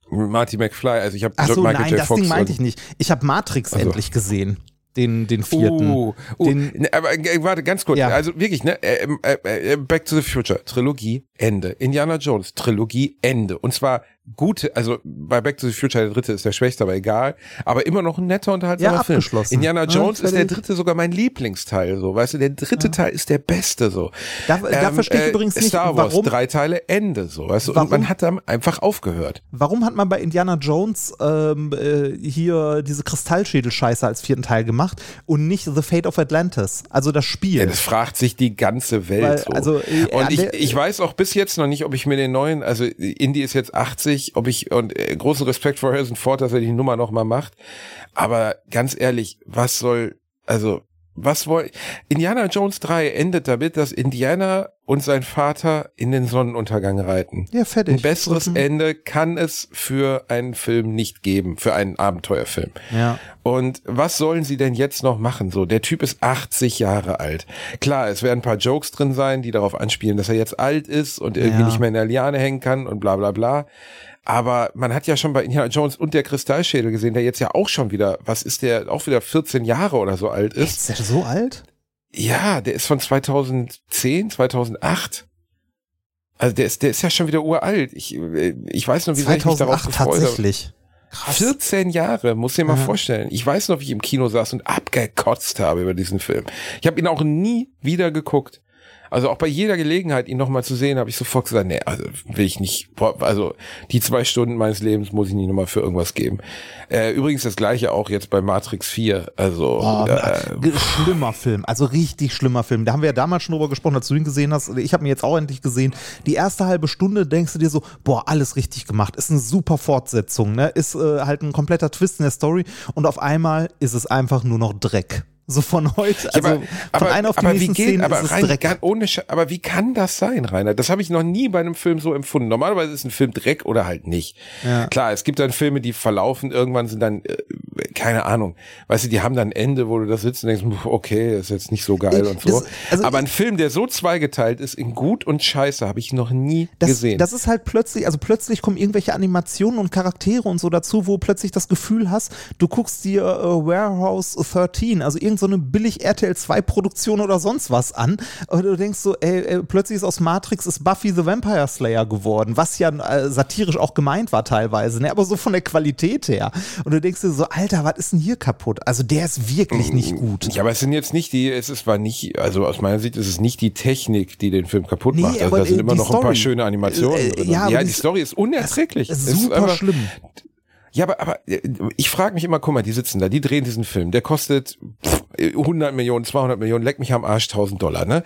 Marty McFly, also ich habe Ach so, Michael nein, J. das Fox Ding meinte ich nicht. Ich habe Matrix Ach so. endlich gesehen. Den, den vierten. Uh, uh, Den- ne, aber äh, warte, ganz kurz. Ja. Also wirklich, ne? Äh, äh, äh, Back to the Future, Trilogie, Ende. Indiana Jones, Trilogie, Ende. Und zwar gute, also bei Back to the Future, der dritte ist der schwächste, aber egal. Aber immer noch ein netter, unterhaltsamer Ja, Film. Indiana Ja, Jones ist der dritte sogar mein Lieblingsteil, so. Weißt du, der dritte Teil ist der beste, so. Da, da verstehe ich übrigens nicht, Ähm, äh, Star Wars, warum, drei Teile, Ende, so. Weißt du, Warum? und man hat dann einfach aufgehört. warum hat man bei Indiana Jones ähm, äh, hier diese Kristallschädel-Scheiße als vierten Teil gemacht und nicht The Fate of Atlantis, also das Spiel. Ja, das fragt sich die ganze Welt Weil, so. also, äh, und an ich, ich weiß auch bis bis jetzt noch nicht, ob ich mir den neuen, also Indy ist jetzt 80, ob ich, und äh, großen Respekt vor Harrison Ford, dass er die Nummer nochmal macht. Aber ganz ehrlich, was soll, also was woll Indiana Jones 3 endet damit, dass Indiana und sein Vater in den Sonnenuntergang reiten. Ja, fertig. Ein besseres Mhm. Ende kann es für einen Film nicht geben, für einen Abenteuerfilm. Ja. Und was sollen sie denn jetzt noch machen? So, der Typ ist 80 Jahre alt. Klar, es werden ein paar Jokes drin sein, die darauf anspielen, dass er jetzt alt ist und irgendwie Ja. nicht mehr in der Liane hängen kann und bla bla bla. Aber man hat ja schon bei Indiana Jones und der Kristallschädel gesehen, der jetzt ja auch schon wieder, was ist der, auch wieder 14 Jahre oder so alt ist. Ist der so alt? Ja, der ist von 2010, 2008. Also der ist, der ist ja schon wieder uralt. Ich, äh, ich weiß noch, wie sehr ich mich darauf 2008 gefreut tatsächlich. Krass. 14 Jahre, muss dir mal Ja. vorstellen. Ich weiß noch, wie ich im Kino saß und abgekotzt habe über diesen Film. Ich habe ihn auch nie wieder geguckt. Also auch bei jeder Gelegenheit, ihn nochmal zu sehen, habe ich sofort gesagt, nee, also will ich nicht, also die zwei Stunden meines Lebens muss ich nicht nochmal für irgendwas geben. Äh, übrigens das gleiche auch jetzt bei Matrix 4. Also Oh, äh, schlimmer Film, also richtig schlimmer Film. Da haben wir ja damals schon drüber gesprochen, als du ihn gesehen hast. Ich habe ihn jetzt auch endlich gesehen. Die erste halbe Stunde denkst du dir so, boah, alles richtig gemacht. Ist eine super Fortsetzung, ne? Ist äh, halt ein kompletter Twist in der Story und auf einmal ist es einfach nur noch Dreck. So von heute, also aber, von aber, einer auf die aber wie nächsten geht, Szenen aber ist es rein, Dreck. gar ohne, Sch- aber wie kann das sein, Rainer? Das habe ich noch nie bei einem Film so empfunden. Normalerweise ist ein Film Dreck oder halt nicht. Ja. Klar, es gibt dann Filme, die verlaufen, irgendwann sind dann, äh, keine Ahnung, weißt du, die haben dann ein Ende, wo du da sitzt und denkst, "Puh, okay, ist jetzt nicht so geil Ich- und so. das- also aber ein Film, der so zweigeteilt ist in gut und scheiße, habe ich noch nie das, gesehen. das ist halt plötzlich, also plötzlich kommen irgendwelche Animationen und Charaktere und so dazu, wo plötzlich das Gefühl hast, du guckst dir äh, Warehouse 13, also irgendeine so eine billig RTL 2 Produktion oder sonst was an und du denkst so, ey, ey, plötzlich ist aus Matrix ist Buffy the Vampire Slayer geworden, was ja äh, satirisch auch gemeint war teilweise, ne? aber so von der Qualität her. Und du denkst dir so, Alter, was ist denn hier kaputt? Also der ist wirklich nicht gut. Ja, aber es sind jetzt nicht die, es ist war nicht, also aus meiner Sicht ist es nicht die Technik, die den Film kaputt Nee, macht. Also da sind äh, immer noch ein paar Story. schöne Animationen. Äh, drin. ja, ja die die Story ist unerträglich. Ist super einfach- schlimm. Ja, aber, aber äh, ich frage mich immer, guck mal, die sitzen da, die drehen diesen Film, der kostet pff, 100 Millionen, 200 Millionen, leck mich am Arsch, 1000 Dollar, ne?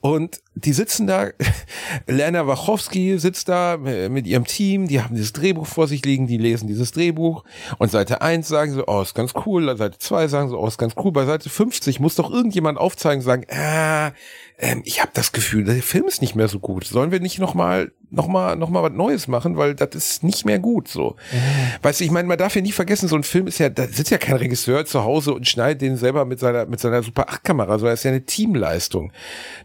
Und die sitzen da, Lerner Wachowski sitzt da äh, mit ihrem Team, die haben dieses Drehbuch vor sich liegen, die lesen dieses Drehbuch und Seite 1 sagen so, oh, ist ganz cool, Seite 2 sagen so, oh, ist ganz cool, bei Seite 50 muss doch irgendjemand aufzeigen und sagen, ah, ähm, ich habe das Gefühl, der Film ist nicht mehr so gut. Sollen wir nicht noch mal, noch mal, noch mal was Neues machen, weil das ist nicht mehr gut so. Weißt du, ich meine, man darf ja nie vergessen, so ein Film ist ja, da sitzt ja kein Regisseur zu Hause und schneidet den selber mit seiner mit seiner Super 8 Kamera, sondern es ist ja eine Teamleistung.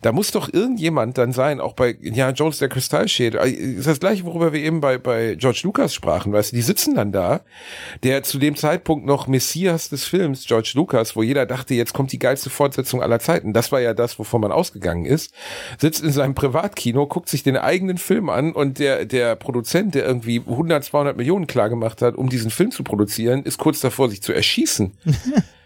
Da muss doch irgendjemand dann sein, auch bei Indiana Jones der Kristallschädel. äh, Ist das gleiche, worüber wir eben bei bei George Lucas sprachen, weißt du, die sitzen dann da, der zu dem Zeitpunkt noch Messias des Films, George Lucas, wo jeder dachte, jetzt kommt die geilste Fortsetzung aller Zeiten. Das war ja das, wovon man ausgegangen ist. Sitzt in seinem Privatkino, guckt sich den eigenen Film an und der, der Produzent, der irgendwie 100, 200 Millionen klar gemacht hat, um diesen Film zu produzieren, ist kurz davor, sich zu erschießen.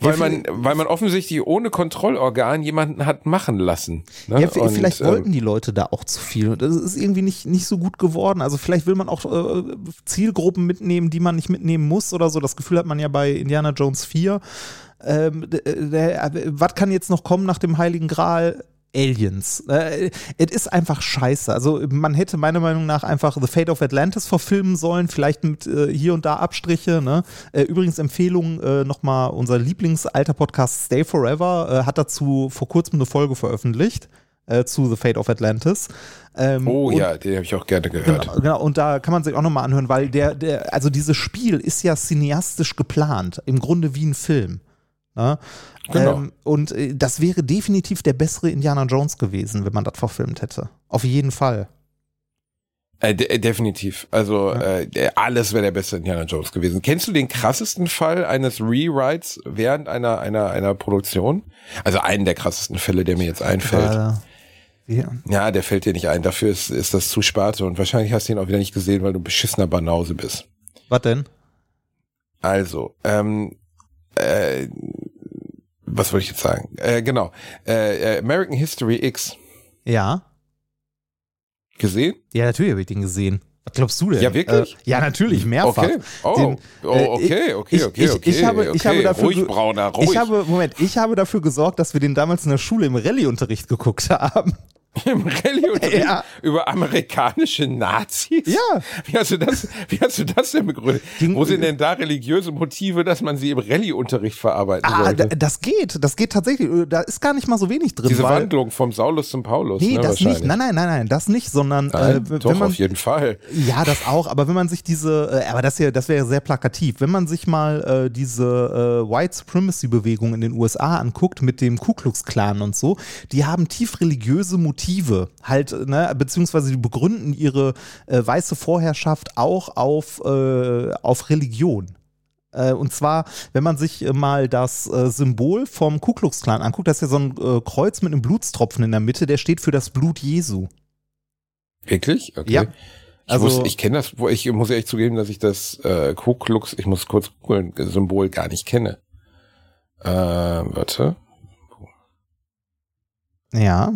weil man, weil man offensichtlich ohne Kontrollorgan jemanden hat machen lassen. Ne? Ja, Und, vielleicht ähm, wollten die Leute da auch zu viel. Und das ist irgendwie nicht, nicht so gut geworden. Also vielleicht will man auch äh, Zielgruppen mitnehmen, die man nicht mitnehmen muss oder so. Das Gefühl hat man ja bei Indiana Jones 4. Ähm, d- der, äh, was kann jetzt noch kommen nach dem Heiligen Gral? Aliens. Äh, Es ist einfach scheiße. Also man hätte meiner Meinung nach einfach The Fate of Atlantis verfilmen sollen, vielleicht mit äh, hier und da Abstriche. Ne? Äh, übrigens Empfehlung äh, nochmal, unser Lieblingsalter Podcast Stay Forever äh, hat dazu vor kurzem eine Folge veröffentlicht äh, zu The Fate of Atlantis. Ähm, Oh ja, den habe ich auch gerne gehört. Genau, genau, und da kann man sich auch nochmal anhören, weil der, der, also dieses Spiel ist ja cineastisch geplant, im Grunde wie ein Film. Ne? Genau. Ähm, und äh, das wäre definitiv der bessere Indiana Jones gewesen, wenn man das verfilmt hätte. Auf jeden Fall. Äh, de definitiv. Also äh, der- alles wäre der beste Indiana Jones gewesen. Kennst du den krassesten Fall eines Rewrites während einer einer einer Produktion? Also einen der krassesten Fälle, der mir jetzt einfällt. Ja. Ja, der fällt dir nicht ein. Dafür ist, ist das zu Sparte und wahrscheinlich hast du ihn auch wieder nicht gesehen, weil du ein beschissener Banause bist. Was denn? Also, ähm, äh, was wollte ich jetzt sagen? Äh, genau. Äh, äh, American History X Ja. gesehen? Ja, natürlich habe ich den gesehen. Was glaubst du denn? Ja, wirklich? Äh, ja, natürlich, mehrfach. Okay. Oh, Den, oh okay, okay, ich- okay, ich- okay. ich habe- ich okay. habe dafür ruhig, Brauner, ruhig. Ich habe, Moment, ich habe dafür gesorgt, dass wir den damals in der Schule im Rallye-Unterricht geguckt haben. Im Rallye-Unterricht Ja. über amerikanische Nazis? Ja. Wie hast du das, wie hast du das denn begründet? Ging- Wo sind denn da religiöse Motive, dass man sie im Rallye-Unterricht verarbeiten Ah, sollte? da, das geht, das geht tatsächlich. Da ist gar nicht mal so wenig drin. Diese weil, Wandlung vom Saulus zum Paulus, Nee, ne, das nicht. Nein, nein, nein, nein, das nicht, sondern Nein, äh, doch, wenn man auf jeden Fall. Ja, das auch, aber wenn man sich diese, äh, aber das hier, das wäre sehr plakativ, wenn man sich mal äh, diese äh, White Supremacy Bewegung in den USA anguckt mit dem Ku Klux Klan und so, die haben tief religiöse Motive, halt, ne, beziehungsweise die begründen ihre äh, weiße Vorherrschaft auch auf, äh, auf Religion. Äh, Und zwar, wenn man sich äh, mal das äh, Symbol vom Ku Klux Klan anguckt, das ist ja so ein Kreuz mit einem Blutstropfen in der Mitte, der steht für das Blut Jesu. Wirklich? Okay. Ja. Ich, Also- wusste- ich kenne das, wo ich muss ehrlich zugeben, dass ich das äh, Ku Klux, ich muss kurz googeln, Symbol gar nicht kenne. Äh, warte. Ja.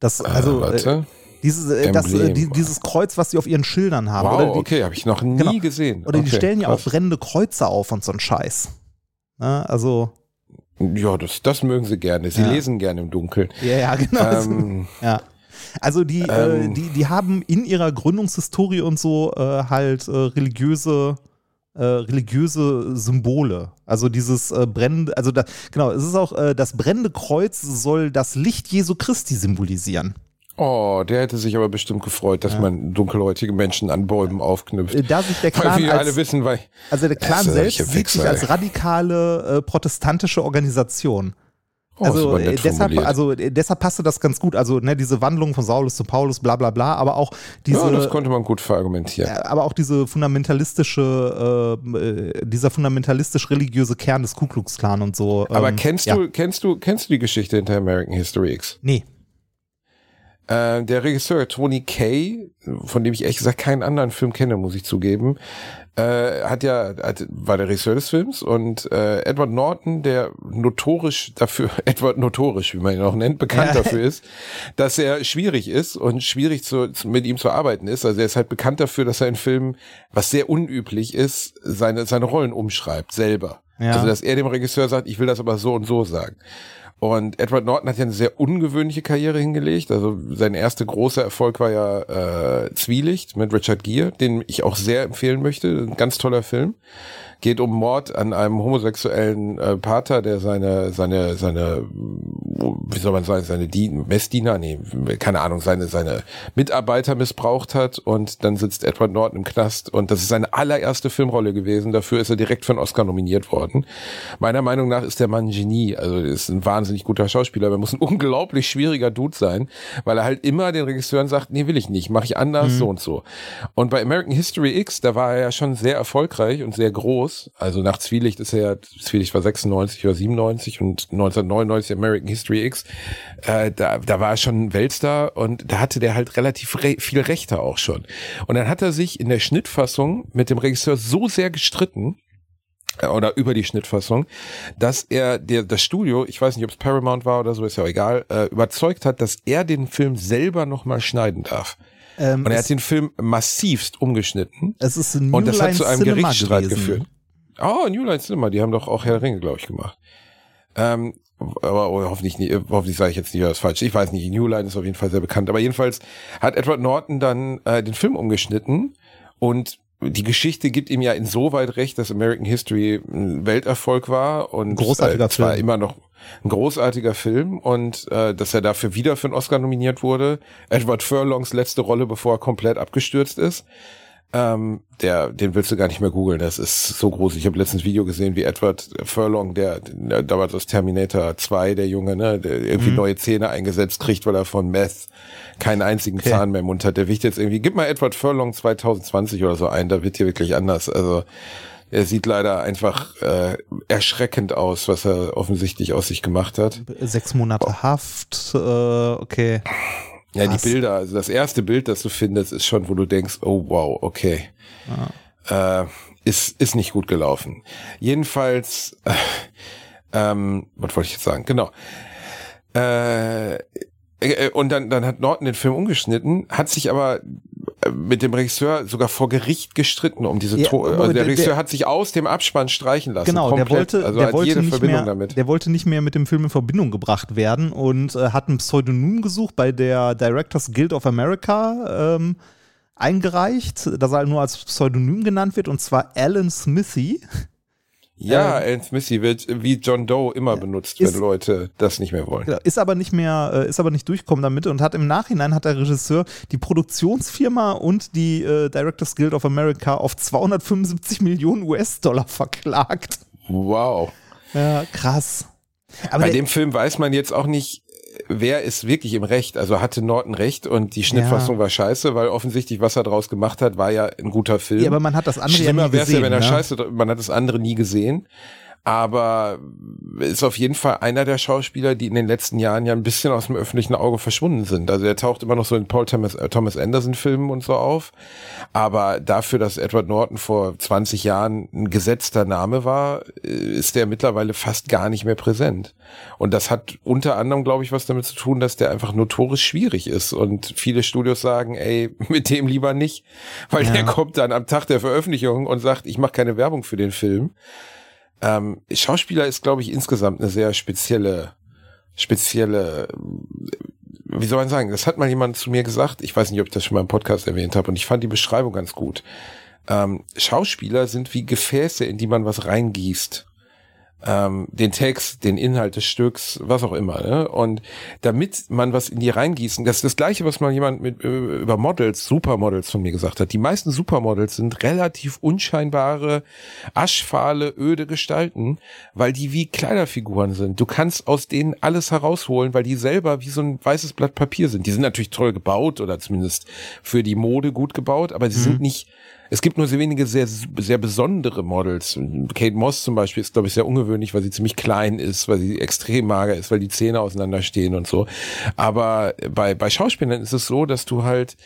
Das, also, äh, warte. äh, dieses, äh, das, äh, die, dieses Kreuz, was sie auf ihren Schildern haben. wow, oder die, okay, habe ich noch nie Genau. gesehen. oder die okay, stellen ja auch brennende Kreuze auf und so ein Scheiß. Ne, also, Ja, das, das mögen sie gerne. Sie Ja. lesen gerne im Dunkeln. ja, ja, genau. ähm, ja. Also die, äh, Ähm. die, die haben in ihrer Gründungshistorie und so halt religiöse äh, religiöse Symbole. Also dieses äh, brennende, also da, genau, es ist auch, äh, das brennende Kreuz soll das Licht Jesu Christi symbolisieren. oh, der hätte sich aber bestimmt gefreut, dass man dunkelhäutige Menschen an Bäumen aufknüpft. Äh, Da sich der Weil Clan wir alle als, wissen, weil Also der Clan selbst solche sieht sich Wichser, als radikale äh, protestantische Organisation. Oh, also, äh, deshalb, also äh, deshalb passte das ganz gut. Also ne, diese Wandlung von Saulus zu Paulus, bla bla bla, aber auch diese, ja, das konnte man gut verargumentieren. äh, aber auch diese fundamentalistische, äh, äh, dieser fundamentalistisch-religiöse Kern des Ku Klux Klan und so. Aber ähm, kennst ja. du, kennst du, kennst du die Geschichte hinter American History X? Nee. Äh, der Regisseur Tony Kay, von dem ich ehrlich gesagt keinen anderen Film kenne, muss ich zugeben, äh, hat ja, hat, war der Regisseur des Films und äh, Edward Norton, der notorisch dafür, Edward notorisch, wie man ihn auch nennt, bekannt Ja. dafür ist, dass er schwierig ist und schwierig zu, zu, mit ihm zu arbeiten ist. Also er ist halt bekannt dafür, dass er in Filmen, was sehr unüblich ist, seine, seine Rollen umschreibt, selber. Ja. Also dass er dem Regisseur sagt, ich will das aber so und so sagen. Und Edward Norton hat ja eine sehr ungewöhnliche Karriere hingelegt. Also sein erster großer Erfolg war ja äh, Zwielicht mit Richard Gere, den ich auch sehr empfehlen möchte. Ein ganz toller Film. Geht um Mord an einem homosexuellen äh, Pater, der seine, seine, seine, wie soll man sagen, seine Dien Messdiener, nee, keine Ahnung, seine, seine Mitarbeiter missbraucht hat und dann sitzt Edward Norton im Knast und das ist seine allererste Filmrolle gewesen. Dafür ist er direkt für einen Oscar nominiert worden. Meiner Meinung nach ist der Mann ein Genie, also er ist ein wahnsinnig guter Schauspieler, aber er muss ein unglaublich schwieriger Dude sein, weil er halt immer den Regisseuren sagt, nee, will ich nicht, mache ich anders, so und so. Und bei American History X, da war er ja schon sehr erfolgreich und sehr groß. Also nach Zwielicht ist er ja, Zwielicht war 96 oder 97 und 1999 American History X, äh, da, da war er schon ein Weltstar und da hatte der halt relativ re viel Rechte auch schon. Und dann hat er sich in der Schnittfassung mit dem Regisseur so sehr gestritten, äh, oder über die Schnittfassung, dass er der, das Studio, ich weiß nicht, ob es Paramount war oder so, ist ja auch egal, äh, überzeugt hat, dass er den Film selber nochmal schneiden darf. Ähm, Und er hat den Film massivst umgeschnitten. es ist ein Und das hat zu einem Cinema Gerichtsstreit gewesen. geführt. Oh, New Line Cinema, die haben doch auch Herr der Ringe, glaube ich, gemacht. Ähm, aber oh, hoffentlich, nicht, hoffentlich sage ich jetzt nicht was falsch. Ich weiß nicht, New Line ist auf jeden Fall sehr bekannt. Aber jedenfalls hat Edward Norton dann äh, den Film umgeschnitten und die Geschichte gibt ihm ja insoweit recht, dass American History ein Welterfolg war und großartiger äh, Film. immer noch ein großartiger Film und äh, dass er dafür wieder für einen Oscar nominiert wurde. Edward Furlongs letzte Rolle, bevor er komplett abgestürzt ist. Ähm, der, den willst du gar nicht mehr googeln. Das ist so groß. Ich habe letztens ein Video gesehen, wie Edward Furlong, der, der da war das Terminator 2, der Junge, ne, der irgendwie neue Zähne eingesetzt kriegt, weil er von Meth keinen einzigen Okay. Zahn mehr im Mund hat. Der wiegt jetzt irgendwie, gib mal Edward Furlong 2020 oder so ein, da wird hier wirklich anders. Also er sieht leider einfach äh, erschreckend aus, was er offensichtlich aus sich gemacht hat. Sechs Monate Haft, äh, okay. Ja, Krass. die Bilder, also das erste Bild, das du findest, ist schon, wo du denkst, oh wow, okay. Äh, ist, ist nicht gut gelaufen. Jedenfalls, äh, ähm, was wollte ich jetzt sagen? Genau. Äh, und dann, dann hat Norton den Film umgeschnitten, hat sich aber mit dem Regisseur sogar vor Gericht gestritten um diese Ja, aber also der, der- Regisseur der- hat sich aus dem Abspann streichen lassen. Genau, der komplett. wollte, also der wollte jede nicht Verbindung mehr, damit. der wollte nicht mehr mit dem Film in Verbindung gebracht werden und äh, hat ein Pseudonym gesucht bei der Directors Guild of America ähm, eingereicht, dass er nur als Pseudonym genannt wird und zwar Alan Smithy. Ja, ähm, Smithy wird wie John Doe immer benutzt, ist- wenn Leute das nicht mehr wollen. Genau, Ist aber nicht mehr, äh, ist aber nicht durchgekommen damit und hat im Nachhinein hat der Regisseur die Produktionsfirma und die äh, Directors Guild of America auf 275 Millionen US-Dollar verklagt. Wow. Ja, krass. Aber Bei dem Film weiß man jetzt auch nicht, wer ist wirklich im Recht. Also hatte Norton recht und die Schnittfassung war scheiße, weil offensichtlich, was er draus gemacht hat, war ja ein guter Film. ja, aber man hat das andere ja Schlimmer nie wäre es gesehen. ja, wenn er ne? scheiße, man hat das andere nie gesehen. Aber ist auf jeden Fall einer der Schauspieler, die in den letzten Jahren ja ein bisschen aus dem öffentlichen Auge verschwunden sind. Also er taucht immer noch so in Paul Thomas, äh, Thomas Anderson Filmen und so auf. Aber dafür, dass Edward Norton vor 20 Jahren ein gesetzter Name war, äh, ist der mittlerweile fast gar nicht mehr präsent. Und das hat unter anderem, glaube ich, was damit zu tun, dass der einfach notorisch schwierig ist. Und viele Studios sagen, ey, mit dem lieber nicht, weil Ja. der kommt dann am Tag der Veröffentlichung und sagt, ich mache keine Werbung für den Film. Ähm, Schauspieler ist, glaube ich, insgesamt eine sehr spezielle, spezielle, wie soll man sagen, das hat mal jemand zu mir gesagt, ich weiß nicht, ob ich das schon mal im Podcast erwähnt habe, und ich fand die Beschreibung ganz gut. Ähm, Schauspieler sind wie Gefäße, in die man was reingießt. Ähm, den Text, den Inhalt des Stücks, was auch immer. Ne? Und damit man was in die reingießen, das ist das Gleiche, was mal jemand mit, äh, über Models, Supermodels von mir gesagt hat. Die meisten Supermodels sind relativ unscheinbare, aschfahle, öde Gestalten, weil die wie Kleiderfiguren sind. Du kannst aus denen alles herausholen, weil die selber wie so ein weißes Blatt Papier sind. Die sind natürlich toll gebaut oder zumindest für die Mode gut gebaut, aber sie sind nicht es gibt nur sehr wenige sehr, sehr besondere Models. Kate Moss zum Beispiel ist, glaube ich, sehr ungewöhnlich, weil sie ziemlich klein ist, weil sie extrem mager ist, weil die Zähne auseinanderstehen und so. Aber bei, bei Schauspielern ist es so, dass du halt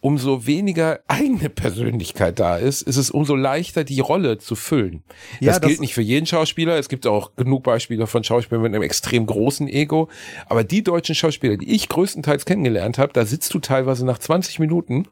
umso weniger eigene Persönlichkeit da ist, ist es umso leichter, die Rolle zu füllen. Ja, das das- gilt nicht für jeden Schauspieler. Es gibt auch genug Beispiele von Schauspielern mit einem extrem großen Ego. Aber die deutschen Schauspieler, die ich größtenteils kennengelernt habe, da sitzt du teilweise nach 20 Minuten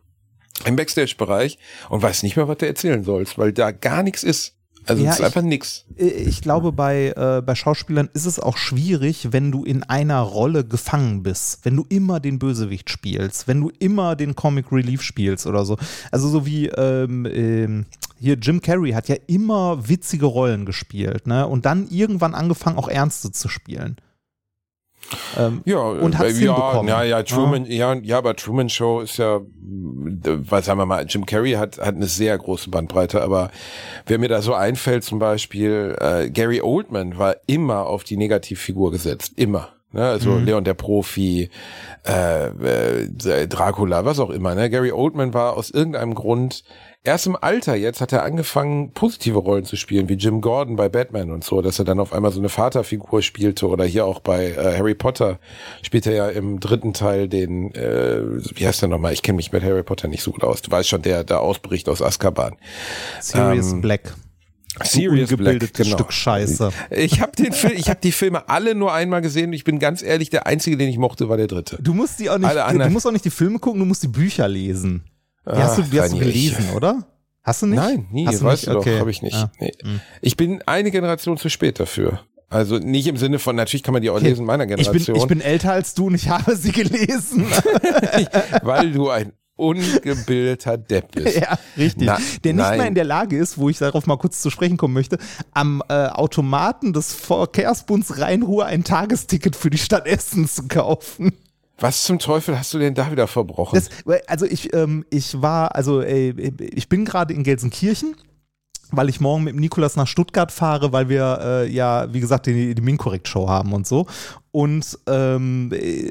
im Backstage-Bereich und weißt nicht mehr, was du erzählen sollst, weil da gar nichts ist. Also Ja, es ist einfach nix. Ich glaube, bei, äh, bei Schauspielern ist es auch schwierig, wenn du in einer Rolle gefangen bist. Wenn du immer den Bösewicht spielst, wenn du immer den Comic Relief spielst oder so. Also so wie ähm, ähm, hier Jim Carrey hat ja immer witzige Rollen gespielt, ne? Und dann irgendwann angefangen, auch ernste zu spielen. Ähm, Ja, Und hat's äh, ja, hinbekommen. ja, ja, Truman, ja. ja, aber Truman Show ist ja, äh, was sagen wir mal, Jim Carrey hat, hat eine sehr große Bandbreite, aber wer mir da so einfällt, zum Beispiel, äh, Gary Oldman war immer auf die Negativfigur gesetzt, immer. Ne, also Mhm. Leon der Profi, äh, äh, Dracula, was auch immer. Ne? Gary Oldman war aus irgendeinem Grund erst im Alter jetzt hat er angefangen positive Rollen zu spielen, wie Jim Gordon bei Batman und so, dass er dann auf einmal so eine Vaterfigur spielte oder hier auch bei äh, Harry Potter spielt er ja im dritten Teil den, äh, wie heißt der nochmal? Ich kenne mich mit Harry Potter nicht so gut aus. Du weißt schon, der der ausbricht aus Azkaban. Sirius ähm, Black. Sirius Black, genau. Stück Scheiße. Ich habe den Film, ich habe die Filme alle nur einmal gesehen. und Ich bin ganz ehrlich, der einzige, den ich mochte, war der dritte. Du musst die auch nicht, Alle du musst auch nicht die Filme gucken, du musst die Bücher lesen. Die hast du, die hast du Daniel, ich- gelesen, oder? Hast du nicht? Nein, nie, Hast du weißt nicht? du Okay. habe ich nicht. Ja. Nee. Hm. Ich bin eine Generation zu spät dafür. Also nicht im Sinne von, natürlich kann man die auch lesen, meiner Ich Generation, bin, ich bin älter als du und ich habe sie gelesen. weil du ein ungebildeter Depp bist. ja, richtig. Na, der nicht nein. mehr in der Lage ist, wo ich darauf mal kurz zu sprechen kommen möchte, am äh, Automaten des Verkehrsbunds Rhein-Ruhr ein Tagesticket für die Stadt Essen zu kaufen. Was zum Teufel hast du denn da wieder verbrochen? Das, also ich, ähm, ich war, also äh, ich bin gerade in Gelsenkirchen weil ich morgen mit Nikolas nach Stuttgart fahre, weil wir äh, ja, wie gesagt, die, die Minkorrekt-Show haben und so. Und ähm, äh,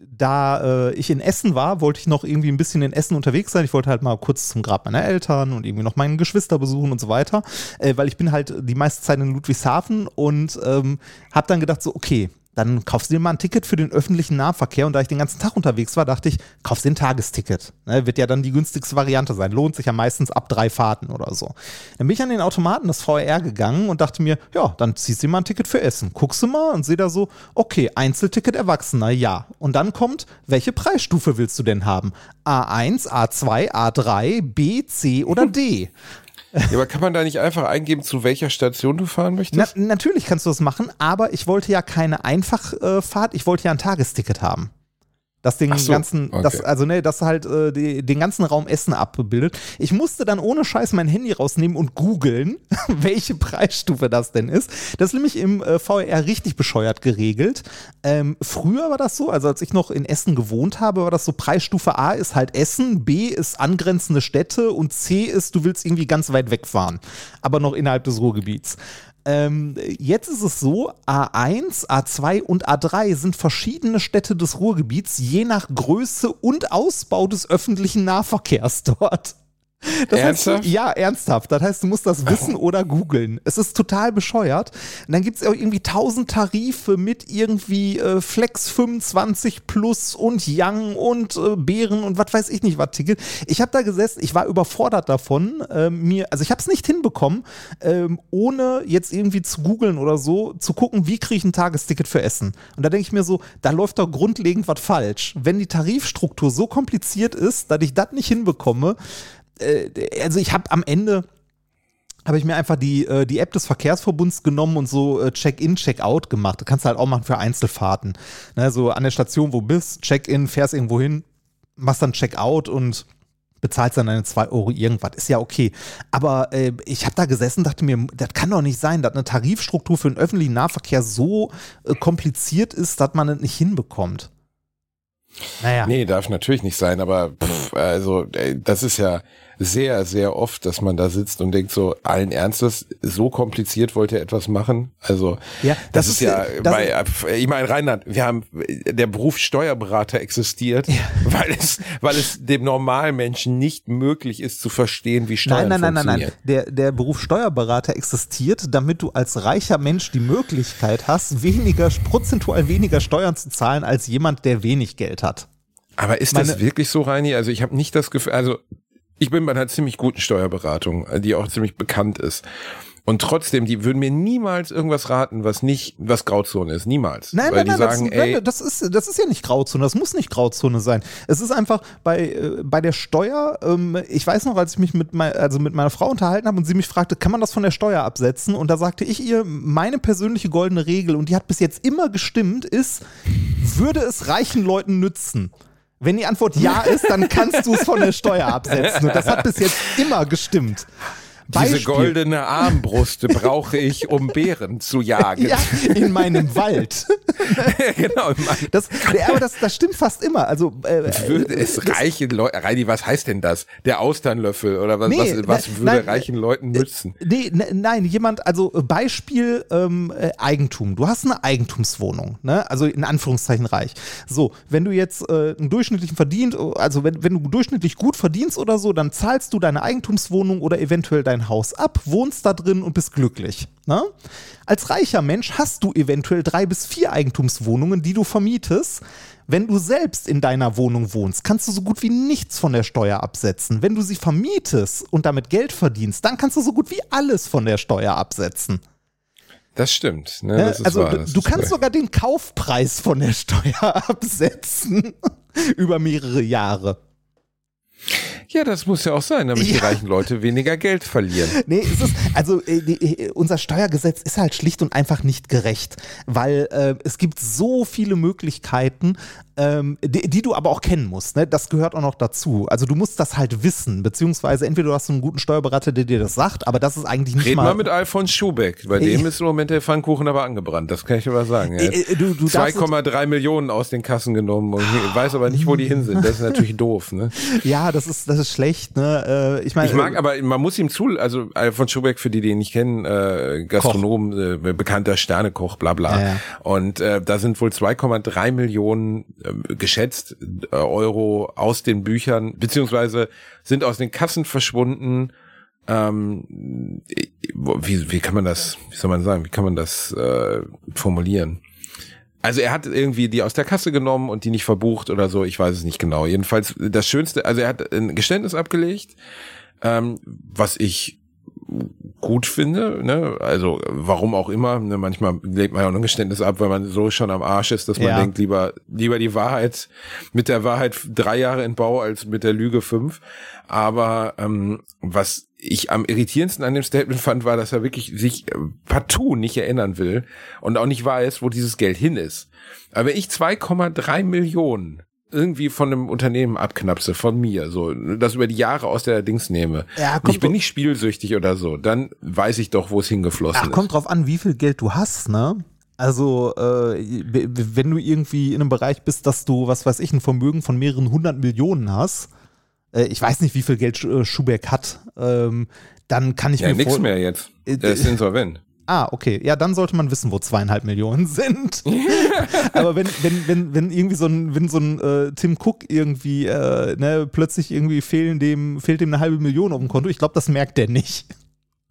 da äh, ich in Essen war, wollte ich noch irgendwie ein bisschen in Essen unterwegs sein. Ich wollte halt mal kurz zum Grab meiner Eltern und irgendwie noch meine Geschwister besuchen und so weiter, äh, weil ich bin halt die meiste Zeit in Ludwigshafen und ähm, habe dann gedacht so, okay, dann kaufst du dir mal ein Ticket für den öffentlichen Nahverkehr. Und da ich den ganzen Tag unterwegs war, dachte ich, kaufst dir ein Tagesticket. Ne, wird ja dann die günstigste Variante sein. Lohnt sich ja meistens ab drei Fahrten oder so. Dann bin ich an den Automaten des VR gegangen und dachte mir, ja, dann ziehst du dir mal ein Ticket für Essen. Guckst du mal und sehe da so, okay, Einzelticket Erwachsener, ja. Und dann kommt, welche Preisstufe willst du denn haben? A1, A2, A3, B, C oder D? Ja, aber kann man da nicht einfach eingeben, zu welcher Station du fahren Na, möchtest? natürlich kannst du das machen, aber ich wollte ja keine Einfachfahrt, ich wollte ja ein Tagesticket haben. Das den so, ganzen, okay. das, also ne, das halt äh, die, den ganzen Raum Essen abbildet. Ich musste dann ohne Scheiß mein Handy rausnehmen und googeln, welche Preisstufe das denn ist. Das ist nämlich im äh, VR richtig bescheuert geregelt. Ähm, früher war das so, also als ich noch in Essen gewohnt habe, war das so, Preisstufe A ist halt Essen, B ist angrenzende Städte und C ist, du willst irgendwie ganz weit wegfahren, aber noch innerhalb des Ruhrgebiets. Ähm, jetzt ist es so, A1, A2 und A3 sind verschiedene Städte des Ruhrgebiets, je nach Größe und Ausbau des öffentlichen Nahverkehrs dort. Das Ernsthaft? Heißt, ja, ernsthaft. Das heißt, du musst das wissen oder googeln. Es ist total bescheuert. Und dann gibt es auch irgendwie tausend Tarife mit irgendwie äh, Flex 25 Plus und Young und äh, Bären und was weiß ich nicht was Ticket. Ich habe da gesessen, ich war überfordert davon. ähm, mir, also ich habe es nicht hinbekommen, ähm, ohne jetzt irgendwie zu googeln oder so, zu gucken, wie kriege ich ein Tagesticket für Essen. Und da denke ich mir so, da läuft doch grundlegend was falsch. Wenn die Tarifstruktur so kompliziert ist, dass ich das nicht hinbekomme, äh, also ich habe am Ende habe ich mir einfach die, äh, die App des Verkehrsverbunds genommen und so äh, Check-in, Check-out gemacht. Das kannst du halt auch machen für Einzelfahrten. Ne, so an der Station, wo bist, Check-in, fährst irgendwo hin, machst dann Check-out und bezahlst dann deine 2 Euro irgendwas. Ist ja okay. Aber äh, ich habe da gesessen dachte mir, das kann doch nicht sein, dass eine Tarifstruktur für den öffentlichen Nahverkehr so äh, kompliziert ist, dass man das nicht hinbekommt. Naja. Nee, darf natürlich nicht sein, aber pff, also ey, das ist ja sehr, sehr oft, dass man da sitzt und denkt so, allen Ernstes, so kompliziert wollt ihr etwas machen? Also Ja, das, das ist, ja, ja- das bei, ich meine, Rheinland, wir haben, der Beruf Steuerberater existiert, weil es, weil es dem normalen Menschen nicht möglich ist zu verstehen, wie Steuern Nein, nein, nein, nein, funktionieren. nein. Der, der Beruf Steuerberater existiert, damit du als reicher Mensch die Möglichkeit hast, weniger, prozentual weniger Steuern zu zahlen als jemand, der wenig Geld hat. Aber ist das Meine- wirklich so, Reini? Also ich habe nicht das Gefühl, also ich bin bei einer ziemlich guten Steuerberatung, die auch ziemlich bekannt ist. Und trotzdem, die würden mir niemals irgendwas raten, was nicht, was Grauzone ist. Niemals. Nein, Weil nein, nein, sagen, das, ey, nein, das, ist, das ist ja nicht Grauzone, das muss nicht Grauzone sein. Es ist einfach bei, äh, bei der Steuer, ähm, ich weiß noch, als ich mich mit, mein, also mit meiner Frau unterhalten habe und sie mich fragte, kann man das von der Steuer absetzen? Und da sagte ich ihr, meine persönliche goldene Regel, und die hat bis jetzt immer gestimmt, ist, würde es reichen Leuten nützen? Wenn die Antwort ja ist, dann kannst du es von der Steuer absetzen. Und das hat bis jetzt immer gestimmt. Diese Beispiel. goldene Armbrust brauche ich, um Bären zu jagen. Ja, in meinem Wald. genau. Mann. Das, aber das, das stimmt fast immer. Also äh, Würde es das- reichen Leuten, Reini, was heißt denn das? Der Austernlöffel oder was, Nee, was, was ne- würde nein, reichen Leuten nützen? Nee, ne, nein, jemand, also äh, Beispiel ähm, äh, Eigentum. Du hast eine Eigentumswohnung, ne? Also in Anführungszeichen reich. So, wenn du jetzt äh, einen durchschnittlichen verdient, also wenn, wenn du durchschnittlich gut verdienst oder so, dann zahlst du deine Eigentumswohnung oder eventuell dein Haus ab, wohnst da drin und bist glücklich. Ne? Als reicher Mensch hast du eventuell drei bis vier Eigentumswohnungen, die du vermietest. Wenn du selbst in deiner Wohnung wohnst, kannst du so gut wie nichts von der Steuer absetzen. Wenn du sie vermietest und damit Geld verdienst, dann kannst du so gut wie alles von der Steuer absetzen. Das stimmt. Ne? Ne? Das also wahr, du, das du kannst wahr. sogar den Kaufpreis von der Steuer absetzen über mehrere Jahre. Ja, das muss ja auch sein, damit die Ja. reichen Leute weniger Geld verlieren. Nee, es ist, also äh, die, äh, unser Steuergesetz ist halt schlicht und einfach nicht gerecht, weil äh, es gibt so viele Möglichkeiten, ähm, die, die du aber auch kennen musst. Ne? Das gehört auch noch dazu. Also du musst das halt wissen, beziehungsweise entweder du hast einen guten Steuerberater, der dir das sagt, aber das ist eigentlich nicht Red mal. mal mit Alfons Schubeck. Bei dem ist im Moment der Pfannkuchen aber angebrannt. Das kann ich mal sagen. Er hat Äh, äh, 2,3 Millionen aus den Kassen genommen und weiß aber nicht, wo die hin sind. Das ist natürlich doof. Ne? ja, das ist, das ist schlecht. Ne? Äh, ich meine, Ich mag aber, man muss ihm zu, also Alfons Schubeck, für die, die ihn nicht kennen, äh, Gastronom, äh, bekannter Sternekoch, bla bla. Ja. Und äh, da sind wohl 2,3 Millionen äh, geschätzt äh, Euro aus den Büchern, beziehungsweise sind aus den Kassen verschwunden. Ähm, wie, wie kann man das, wie soll man sagen, wie kann man das äh, formulieren? Also er hat irgendwie die aus der Kasse genommen und die nicht verbucht oder so, ich weiß es nicht genau. Jedenfalls das Schönste, also er hat ein Geständnis abgelegt, ähm, was ich gut finde, ne? Also warum auch immer, ne? manchmal legt man ja auch ein Geständnis ab, weil man so schon am Arsch ist, dass man Ja. denkt, lieber lieber die Wahrheit mit der Wahrheit drei Jahre in Bau als mit der Lüge fünf. Aber ähm, was ich am irritierendsten an dem Statement fand, war, dass er wirklich sich äh, partout nicht erinnern will und auch nicht weiß, wo dieses Geld hin ist. Aber wenn ich 2,3 Millionen irgendwie von einem Unternehmen abknapse, von mir, so, das über die Jahre aus der Dings nehme. Ja, ich bin nicht spielsüchtig oder so, dann weiß ich doch, wo es hingeflossen Ach, kommt drauf an, wie viel Geld du hast, ne? Also, äh, wenn du irgendwie in einem Bereich bist, dass du, was weiß ich, ein Vermögen von mehreren hundert Millionen hast, äh, ich weiß nicht, wie viel Geld äh, Schubeck hat, ähm, dann kann ich. Ja, mir nix vor- mehr jetzt. Äh, Der ist insolvent. Ah, okay. Ja, dann sollte man wissen, wo zweieinhalb Millionen sind. Aber wenn, wenn, wenn, wenn irgendwie so ein, wenn so ein äh, Tim Cook irgendwie, äh, ne, plötzlich irgendwie fehlen dem, fehlt dem eine halbe Million auf dem Konto, ich glaube, das merkt der nicht.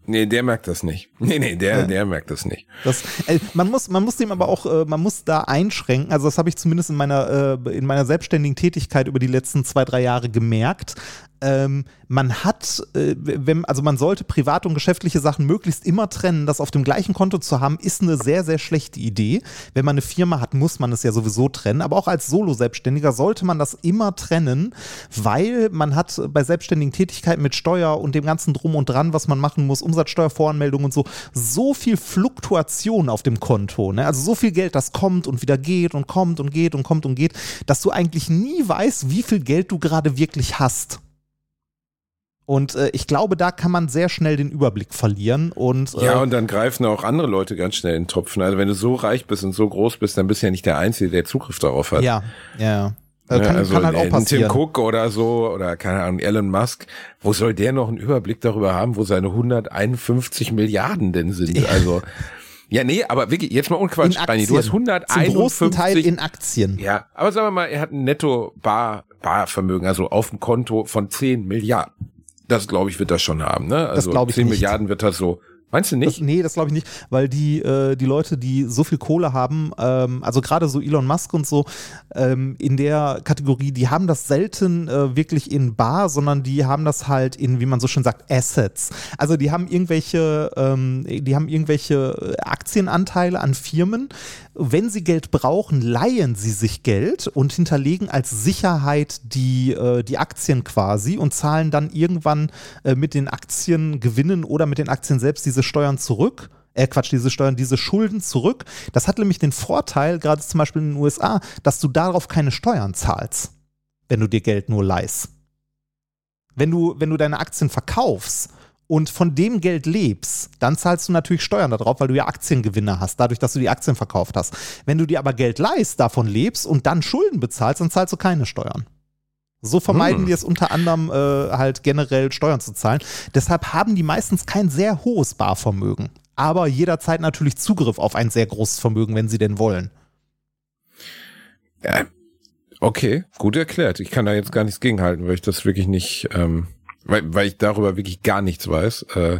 Nee, der merkt das nicht. Nee, nee, der, Ja. der merkt das nicht. Das, äh, man muss, man muss dem aber auch, äh, man muss da einschränken. Also das habe ich zumindest in meiner, äh, in meiner selbstständigen Tätigkeit über die letzten zwei, drei Jahre gemerkt. Ähm, man hat, äh, wenn, also man sollte private und geschäftliche Sachen möglichst immer trennen. Das auf dem gleichen Konto zu haben, ist eine sehr, sehr schlechte Idee. Wenn man eine Firma hat, muss man es ja sowieso trennen. Aber auch als Solo-Selbstständiger sollte man das immer trennen, weil man hat bei selbstständigen Tätigkeiten mit Steuer und dem ganzen Drum und Dran, was man machen muss, Umsatzsteuervoranmeldung und so, so viel Fluktuation auf dem Konto. Ne? Also so viel Geld, das kommt und wieder geht und kommt und geht und kommt und geht, dass du eigentlich nie weißt, wie viel Geld du gerade wirklich hast. Und äh, ich glaube, da kann man sehr schnell den Überblick verlieren. Und, äh, Ja, und dann greifen auch andere Leute ganz schnell in den Topf. Also wenn du so reich bist und so groß bist, dann bist du ja nicht der Einzige, der Zugriff darauf hat. ja, ja, ja. Äh, Ja, kann, also kann halt auch ein Tim passieren. Cook oder so oder keine Ahnung, Elon Musk, wo soll der noch einen Überblick darüber haben, wo seine 151 Milliarden denn sind? Also ja, nee, aber wirklich, jetzt mal ohne Quatsch, in Reini, Aktien. du hast Zum großen 151 Teil in Aktien. Ja, aber sagen wir mal, er hat ein Netto Bar Barvermögen, also auf dem Konto von 10 Milliarden. Das glaube ich, wird er schon haben, ne? Also glaub ich 10 nicht. Milliarden wird das so. Meinst du Das, nicht? nee, das glaube ich nicht, weil die, äh, die Leute, die so viel Kohle haben, ähm, also gerade so Elon Musk und so, ähm, in der Kategorie, die haben das selten äh, wirklich in Bar, sondern die haben das halt in, wie man so schön sagt, Assets. Also die haben irgendwelche, ähm, die haben irgendwelche äh, Aktienanteile an Firmen. Wenn sie Geld brauchen, leihen sie sich Geld und hinterlegen als Sicherheit die, äh, die Aktien quasi und zahlen dann irgendwann äh, mit den Aktiengewinnen oder mit den Aktien selbst diese Steuern zurück. Äh, Quatsch, diese Steuern, diese Schulden zurück. Das hat nämlich den Vorteil, gerade zum Beispiel in den USA, dass du darauf keine Steuern zahlst, wenn du dir Geld nur leihst. Wenn du, wenn du deine Aktien verkaufst und von dem Geld lebst, dann zahlst du natürlich Steuern darauf, weil du ja Aktiengewinne hast, dadurch, dass du die Aktien verkauft hast. Wenn du dir aber Geld leihst, davon lebst und dann Schulden bezahlst, dann zahlst du keine Steuern. So vermeiden Hm. die es unter anderem äh, halt generell Steuern zu zahlen. Deshalb haben die meistens kein sehr hohes Barvermögen, aber jederzeit natürlich Zugriff auf ein sehr großes Vermögen, wenn sie denn wollen. Ja, okay, gut erklärt. Ich kann da jetzt gar nichts gegenhalten, weil ich das wirklich nicht, ähm, weil, weil ich darüber wirklich gar nichts weiß. Äh,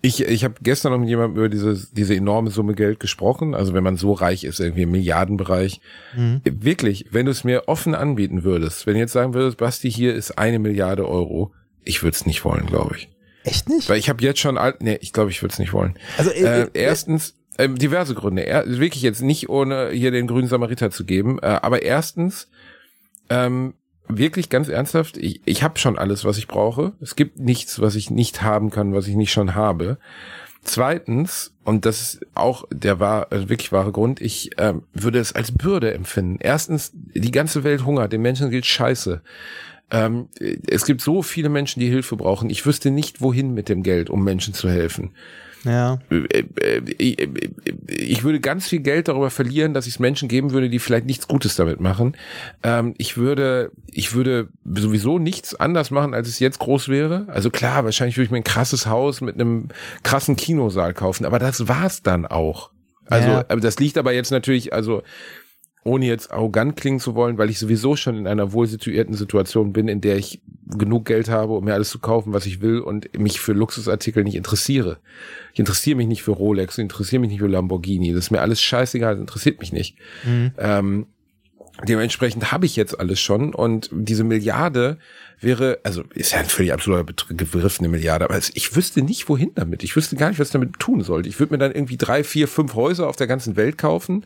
ich ich habe gestern noch mit jemandem über diese, diese enorme Summe Geld gesprochen. Also wenn man so reich ist, irgendwie im Milliardenbereich. Mhm. Wirklich, wenn du es mir offen anbieten würdest, wenn du jetzt sagen würdest, Basti, hier ist eine Milliarde Euro, ich würde es nicht wollen, glaube ich. Echt nicht? Weil ich habe jetzt schon, all, nee, ich glaube, ich würde es nicht wollen. Also, äh, Äh, erstens, ähm, diverse Gründe. Er, wirklich jetzt nicht ohne hier den grünen Samariter zu geben, äh, aber erstens, ähm, wirklich ganz ernsthaft, ich, ich habe schon alles, was ich brauche. Es gibt nichts, was ich nicht haben kann, was ich nicht schon habe. Zweitens, und das ist auch der wahr, also wirklich wahre Grund, ich ähm, würde es als Bürde empfinden. Erstens, die ganze Welt hungert, den Menschen gilt Scheiße. Ähm, es gibt so viele Menschen, die Hilfe brauchen. Ich wüsste nicht, wohin mit dem Geld, um Menschen zu helfen. Ja. Äh, äh, ich, äh, ich würde ganz viel Geld darüber verlieren, dass ich es Menschen geben würde, die vielleicht nichts Gutes damit machen. Ähm, ich würde, ich würde sowieso nichts anders machen, als es jetzt groß wäre. Also klar, wahrscheinlich würde ich mir ein krasses Haus mit einem krassen Kinosaal kaufen, aber das war's dann auch. Also, Ja. aber das liegt aber jetzt natürlich, also ohne jetzt arrogant klingen zu wollen, weil ich sowieso schon in einer wohlsituierten Situation bin, in der ich genug Geld habe, um mir alles zu kaufen, was ich will und mich für Luxusartikel nicht interessiere. Ich interessiere mich nicht für Rolex, ich interessiere mich nicht für Lamborghini. Das ist mir alles scheißegal, das interessiert mich nicht. Mhm. Ähm, dementsprechend habe ich jetzt alles schon und diese Milliarde wäre, also ist ja ein völlig absoluter Begriff, eine Milliarde, aber ich wüsste nicht, wohin damit. Ich wüsste gar nicht, was ich damit tun sollte. Ich würde mir dann irgendwie drei, vier, fünf Häuser auf der ganzen Welt kaufen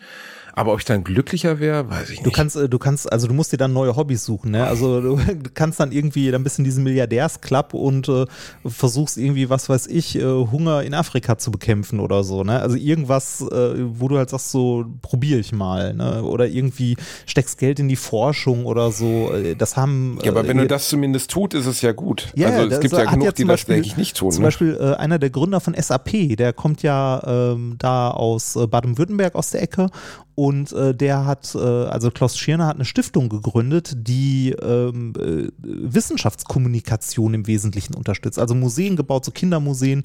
aber ob ich dann glücklicher wäre, weiß ich nicht. Du kannst, äh, du kannst, also du musst dir dann neue Hobbys suchen, ne? Also du kannst dann irgendwie dann bist in diesem Milliardärsclub und äh, versuchst irgendwie, was weiß ich, äh, Hunger in Afrika zu bekämpfen oder so, ne? Also irgendwas, äh, wo du halt sagst, so probiere ich mal, ne? Oder irgendwie steckst Geld in die Forschung oder so. Äh, das haben. Ja, aber wenn äh, du das zumindest tut, ist es ja gut. Ja, also es das gibt ja genug, ja die das, Beispiel- denke ich, nicht tun. Zum ne? Beispiel äh, einer der Gründer von SAP, der kommt ja ähm, da aus äh, Baden-Württemberg aus der Ecke und äh, der hat, äh, also Klaus Schirner hat eine Stiftung gegründet, die ähm, äh, Wissenschaftskommunikation im Wesentlichen unterstützt. Also Museen gebaut, so Kindermuseen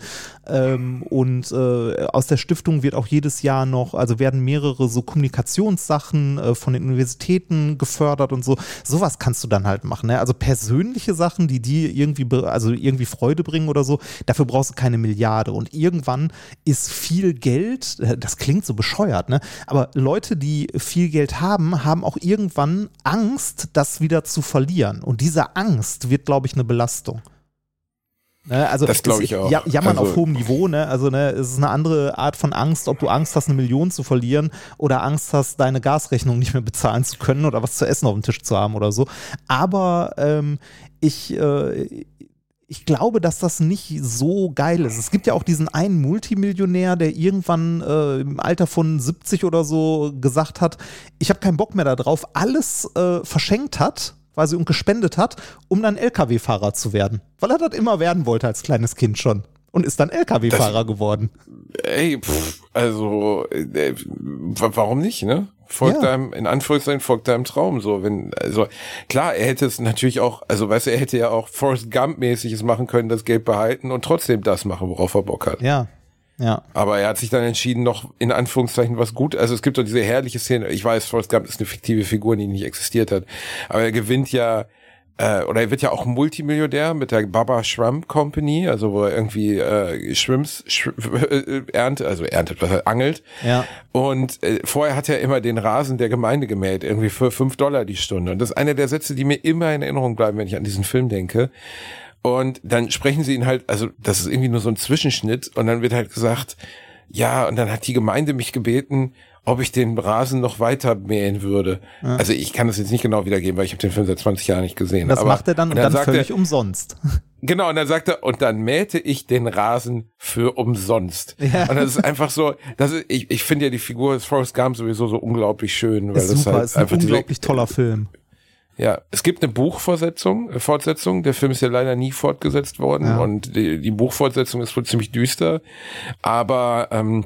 ähm, und äh, aus der Stiftung wird auch jedes Jahr noch, also werden mehrere so Kommunikationssachen äh, von den Universitäten gefördert und so. Sowas kannst du dann halt machen. Ne? Also persönliche Sachen, die dir irgendwie, also irgendwie Freude bringen oder so, dafür brauchst du keine Milliarde. Und irgendwann ist viel Geld, äh, das klingt so bescheuert, ne? Aber Leute, die viel Geld haben, haben auch irgendwann Angst, das wieder zu verlieren. Und diese Angst wird, glaube ich, eine Belastung. Ne, also Das glaub es- ich auch. Ja, jammern Also- auf hohem Niveau, ne? Also ne, es ist eine andere Art von Angst, ob du Angst hast, eine Million zu verlieren oder Angst hast, deine Gasrechnung nicht mehr bezahlen zu können oder was zu essen auf dem Tisch zu haben oder so. Aber ähm, ich, äh, ich glaube, dass das nicht so geil ist. Es gibt ja auch diesen einen Multimillionär, der irgendwann äh, im Alter von 70 oder so gesagt hat, ich habe keinen Bock mehr darauf, alles äh, verschenkt hat, quasi und gespendet hat, um dann LKW-Fahrer zu werden. Weil er das immer werden wollte als kleines Kind schon. Und ist dann LKW-Fahrer geworden. Ey, pff, also äh, wa- warum nicht, ne? Folgt Ja. deinem, in Anführungszeichen, folgt deinem Traum so. Wenn, also klar, er hätte es natürlich auch, also weißt du, er hätte ja auch Forrest Gump-mäßiges machen können, das Geld behalten und trotzdem das machen, worauf er Bock hat. Ja. Ja. Aber er hat sich dann entschieden, noch in Anführungszeichen was gut. Also es gibt doch diese herrliche Szene. Ich weiß, Forrest Gump ist eine fiktive Figur, die nicht existiert hat. Aber er gewinnt ja, äh, oder er wird ja auch Multimillionär mit der Baba Shrimp Company, also wo er irgendwie äh, Shrimps sch äh, erntet, also erntet, was er angelt. Ja. Und äh, vorher hat er immer den Rasen der Gemeinde gemäht, irgendwie für fünf Dollar die Stunde. Und das ist einer der Sätze, die mir immer in Erinnerung bleiben, wenn ich an diesen Film denke. Und dann sprechen sie ihn halt, also das ist irgendwie nur so ein Zwischenschnitt und dann wird halt gesagt, ja, und dann hat die Gemeinde mich gebeten, ob ich den Rasen noch weiter mähen würde. Also ich kann das jetzt nicht genau wiedergeben, weil ich habe den Film seit 20 Jahren nicht gesehen. Das Aber- macht er dann und dann, sagt völlig er, umsonst. Genau, und dann sagt er, und dann mähte ich den Rasen für umsonst. Ja. Und das ist einfach so, das ist, ich, ich finde ja die Figur des Forrest Gump sowieso so unglaublich schön, weil Ist das super, halt ist ein unglaublich toller Film. Ja, es gibt eine Buchfortsetzung, äh, Fortsetzung. Der Film ist ja leider nie fortgesetzt worden Ja. und die, die Buchfortsetzung ist wohl ziemlich düster. Aber ähm,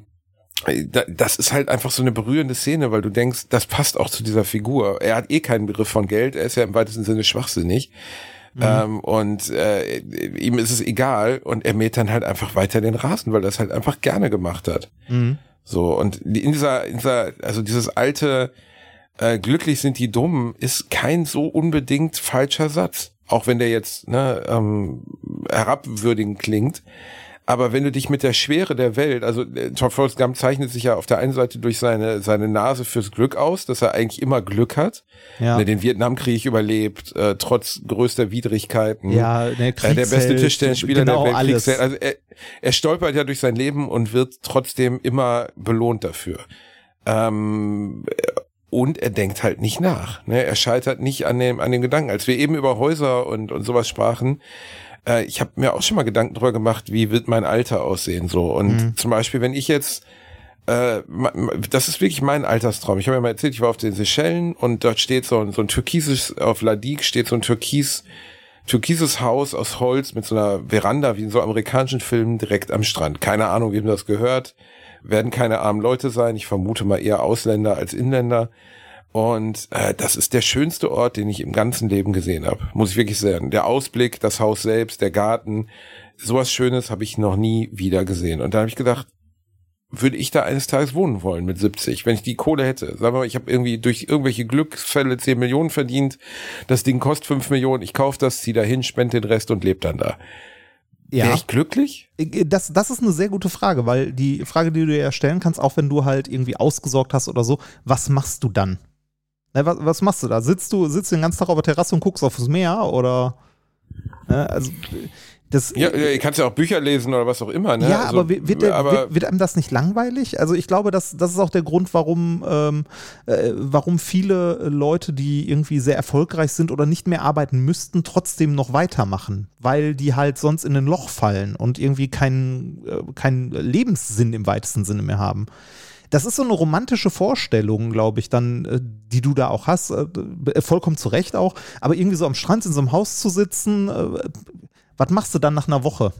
da- das ist halt einfach so eine berührende Szene, weil du denkst, das passt auch zu dieser Figur. Er hat eh keinen Begriff von Geld, er ist ja im weitesten Sinne schwachsinnig. Ähm, und äh, ihm ist es egal und er mäht dann halt einfach weiter den Rasen, weil er das halt einfach gerne gemacht hat. Mhm. So, und in dieser, in dieser, also dieses alte, äh, glücklich sind die Dummen, ist kein so unbedingt falscher Satz. Auch wenn der jetzt ne, ähm, herabwürdigend klingt. Aber wenn du dich mit der Schwere der Welt, also äh, Tom Forrest Gump zeichnet sich ja auf der einen Seite durch seine, seine Nase fürs Glück aus, dass er eigentlich immer Glück hat. Ja. Ne, den Vietnamkrieg überlebt, äh, trotz größter Widrigkeiten. Ja, ne, Äh, der beste Tischtennisspieler genau der Welt. Also er, er stolpert ja durch sein Leben und wird trotzdem immer belohnt dafür. Ähm, und er denkt halt nicht nach. Ne? Er scheitert nicht an dem, an dem Gedanken. Als wir eben über Häuser und, und sowas sprachen, äh, ich habe mir auch schon mal Gedanken drüber gemacht, wie wird mein Alter aussehen so. Und Mhm. zum Beispiel, wenn ich jetzt äh, das ist wirklich mein Alterstraum. Ich habe ja mal erzählt, ich war auf den Seychellen und dort steht so ein, so ein türkises, auf La Digue steht so ein türkis, türkises Haus aus Holz mit so einer Veranda, wie in so amerikanischen Filmen, direkt am Strand. Keine Ahnung, wem das gehört. Werden keine armen Leute sein. Ich vermute mal eher Ausländer als Inländer. Und äh, das ist der schönste Ort, den ich im ganzen Leben gesehen habe. Muss ich wirklich sagen. Der Ausblick, das Haus selbst, der Garten, sowas Schönes habe ich noch nie wieder gesehen. Und da habe ich gedacht, würde ich da eines Tages wohnen wollen mit 70, wenn ich die Kohle hätte. Sagen wir mal, ich habe irgendwie durch irgendwelche Glücksfälle 10 Millionen verdient, das Ding kostet 5 Millionen, ich kaufe das, zieh da hin, spende den Rest und lebe dann da. Wäre ich glücklich? Das, das ist eine sehr gute Frage, weil die Frage, die du dir ja stellen kannst, auch wenn du halt irgendwie ausgesorgt hast oder so, was machst du dann? Na, was, was machst du da? Sitzt du, sitzt du den ganzen Tag auf der Terrasse und guckst aufs Meer oder? Ne, also das, ja, ihr kannst ja auch Bücher lesen oder was auch immer. Ne? Ja, also, aber, wird, der, aber wird, wird einem das nicht langweilig? Also ich glaube, das, das ist auch der Grund, warum, ähm, äh, warum viele Leute, die irgendwie sehr erfolgreich sind oder nicht mehr arbeiten müssten, trotzdem noch weitermachen, weil die halt sonst in ein Loch fallen und irgendwie keinen äh, keinen Lebenssinn im weitesten Sinne mehr haben. Das ist so eine romantische Vorstellung, glaube ich, dann, äh, die du da auch hast, äh, vollkommen zu Recht auch, aber irgendwie so am Strand in so einem Haus zu sitzen, äh, was machst du dann nach einer Woche?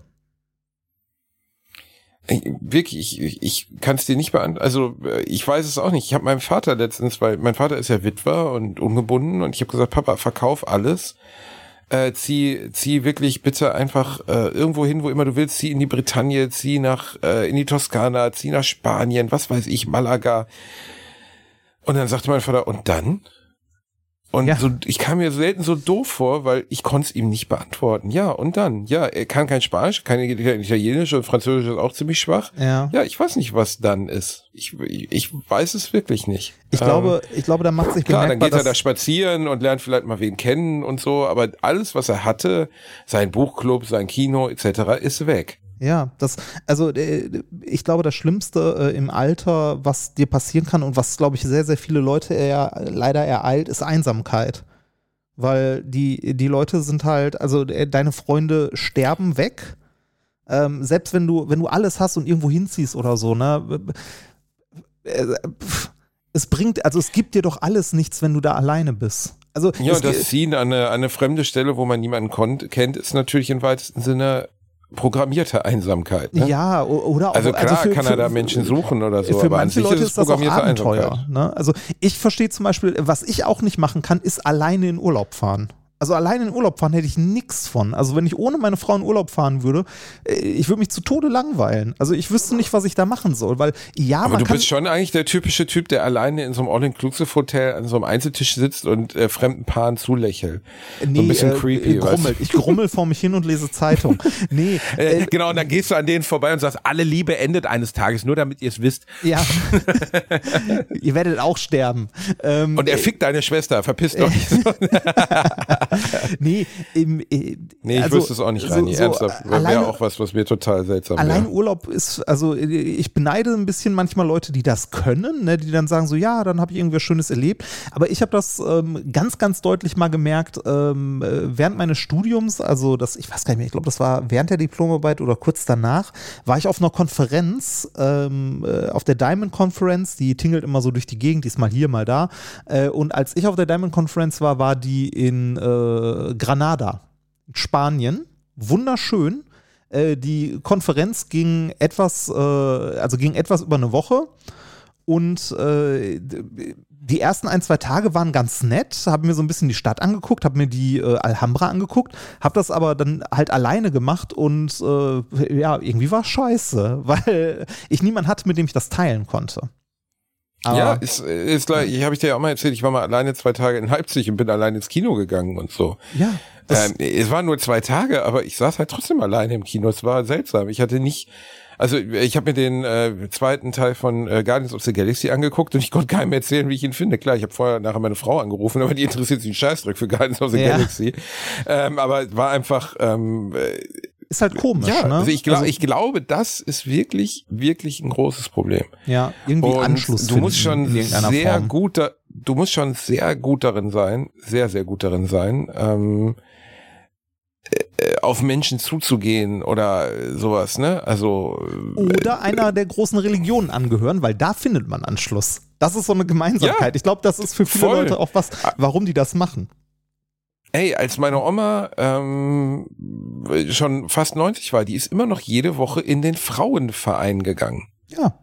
Ich, wirklich, ich, ich kann es dir nicht beantworten. Also ich weiß es auch nicht. Ich habe meinem Vater letztens, weil mein Vater ist ja Witwer und ungebunden und ich habe gesagt, Papa, verkauf alles. Äh, zieh, zieh wirklich bitte einfach äh, irgendwo hin, wo immer du willst. Zieh in die Bretagne, zieh nach äh, in die Toskana, zieh nach Spanien, was weiß ich, Malaga. Und dann sagte mein Vater, und dann? Und Ja. so, ich kam mir selten so doof vor, weil ich konnte es ihm nicht beantworten. Ja, und dann? Ja, er kann kein Spanisch, kein Italienisch und Französisch ist auch ziemlich schwach. Ja. Ja, ich weiß nicht, was dann ist. Ich, ich weiß es wirklich nicht. Ich Ähm, glaube, ich glaube, da macht sich Klar, dann geht er da spazieren und lernt vielleicht mal wen kennen und so, aber alles, was er hatte, sein Buchclub, sein Kino etc., ist weg. Ja, das, also äh, ich glaube, das Schlimmste äh, im Alter, was dir passieren kann und was, glaube ich, sehr, sehr viele Leute eher, leider ereilt, ist Einsamkeit. Weil die, die Leute sind halt, also äh, deine Freunde sterben weg. Ähm, selbst wenn du, wenn du alles hast und irgendwo hinziehst oder so, ne? Es bringt, also es gibt dir doch alles nichts, wenn du da alleine bist. Also Ja, das Ziehen an eine, an eine fremde Stelle, wo man niemanden kennt, ist natürlich im weitesten Sinne programmierte Einsamkeit. Ne? ja, oder auch Also klar für- kann für- er da Menschen suchen oder so, für manche Leute ist das auch Abenteuer. Ne? Also ich verstehe zum Beispiel, was ich auch nicht machen kann, ist alleine in Urlaub fahren. Also alleine in Urlaub fahren hätte ich nichts von. Also wenn ich ohne meine Frau in Urlaub fahren würde, äh, ich würde mich zu Tode langweilen. Also ich wüsste nicht, was ich da machen soll, weil ja, Aber du bist schon eigentlich der typische Typ, der alleine in so einem All-Inclusive-Hotel an so einem Einzeltisch sitzt und äh, fremden Paaren zulächelt. so ein bisschen creepy, äh, weißt grummel. Ich grummel vor mich hin und lese Zeitung. Nee, Äh, äh, genau, und dann gehst du an denen vorbei und sagst, alle Liebe endet eines Tages, nur damit ihr es wisst. ja. Ihr werdet auch sterben. Ähm, Und er fickt deine Schwester, verpiss doch nicht. nee, im, äh, Nee, ich also, wüsste es auch nicht, so- Reini. so Ernsthaft. Wäre auch was, was mir total seltsam Allein wäre. Urlaub ist, also ich beneide ein bisschen manchmal Leute, die das können, ne, die dann sagen so, ja, dann habe ich irgendwas Schönes erlebt. Aber ich habe das ähm, ganz, ganz deutlich mal gemerkt ähm, äh, während meines Studiums, also das, ich weiß gar nicht mehr, ich glaube, das war während der Diplomarbeit oder kurz danach, war ich auf einer Konferenz, ähm, äh, auf der Diamond Conference, die tingelt immer so durch die Gegend, die ist mal hier, mal da. Äh, und als ich auf der Diamond Conference war, war die in äh, Granada, Spanien. Wunderschön. Äh, die Konferenz ging etwas, äh, also ging etwas über eine Woche. Und äh, die ersten ein, zwei Tage waren ganz nett, habe mir so ein bisschen die Stadt angeguckt, habe mir die äh, Alhambra angeguckt, habe das aber dann halt alleine gemacht und äh, ja, irgendwie war es scheiße, weil ich niemanden hatte, mit dem ich das teilen konnte. Aber, ja, ist, ist gleich, ich habe ich dir ja auch mal erzählt, ich war mal alleine zwei Tage in Leipzig und bin allein ins Kino gegangen und so. ja. Ähm, es waren nur zwei Tage, aber ich saß halt trotzdem alleine im Kino. Es war seltsam. Ich hatte nicht, also ich habe mir den äh, zweiten Teil von äh, Guardians of the Galaxy angeguckt und ich konnte keinem erzählen, wie ich ihn finde. Klar, ich habe vorher nachher meine Frau angerufen, aber die interessiert sich einen Scheißdreck für Guardians of the Ja. Galaxy. Ähm, aber es war einfach, ähm, äh, ist halt komisch, ja, ne? also ich, glaub, Also, ich glaube, das ist wirklich, wirklich ein großes Problem. ja, irgendwie Und Anschluss du musst schon sehr Form. gut, da, du musst schon sehr gut darin sein, sehr, sehr gut darin sein, ähm, äh, auf Menschen zuzugehen oder sowas, ne? Also äh, oder einer der großen Religionen angehören, weil da findet man Anschluss. Das ist so eine Gemeinsamkeit. Ja, ich glaube, das ist für viele voll. Leute auch was, warum die das machen. Ey, als meine Oma ähm, schon fast 90 war, die ist immer noch jede Woche in den Frauenverein gegangen. Ja.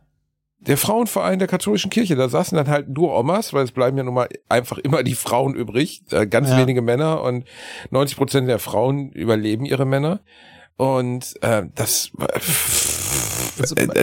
Der Frauenverein der katholischen Kirche, da saßen dann halt nur Omas, weil es bleiben ja nun mal einfach immer die Frauen übrig, äh, ganz Ja. wenige Männer und 90 Prozent der Frauen überleben ihre Männer. Und äh, das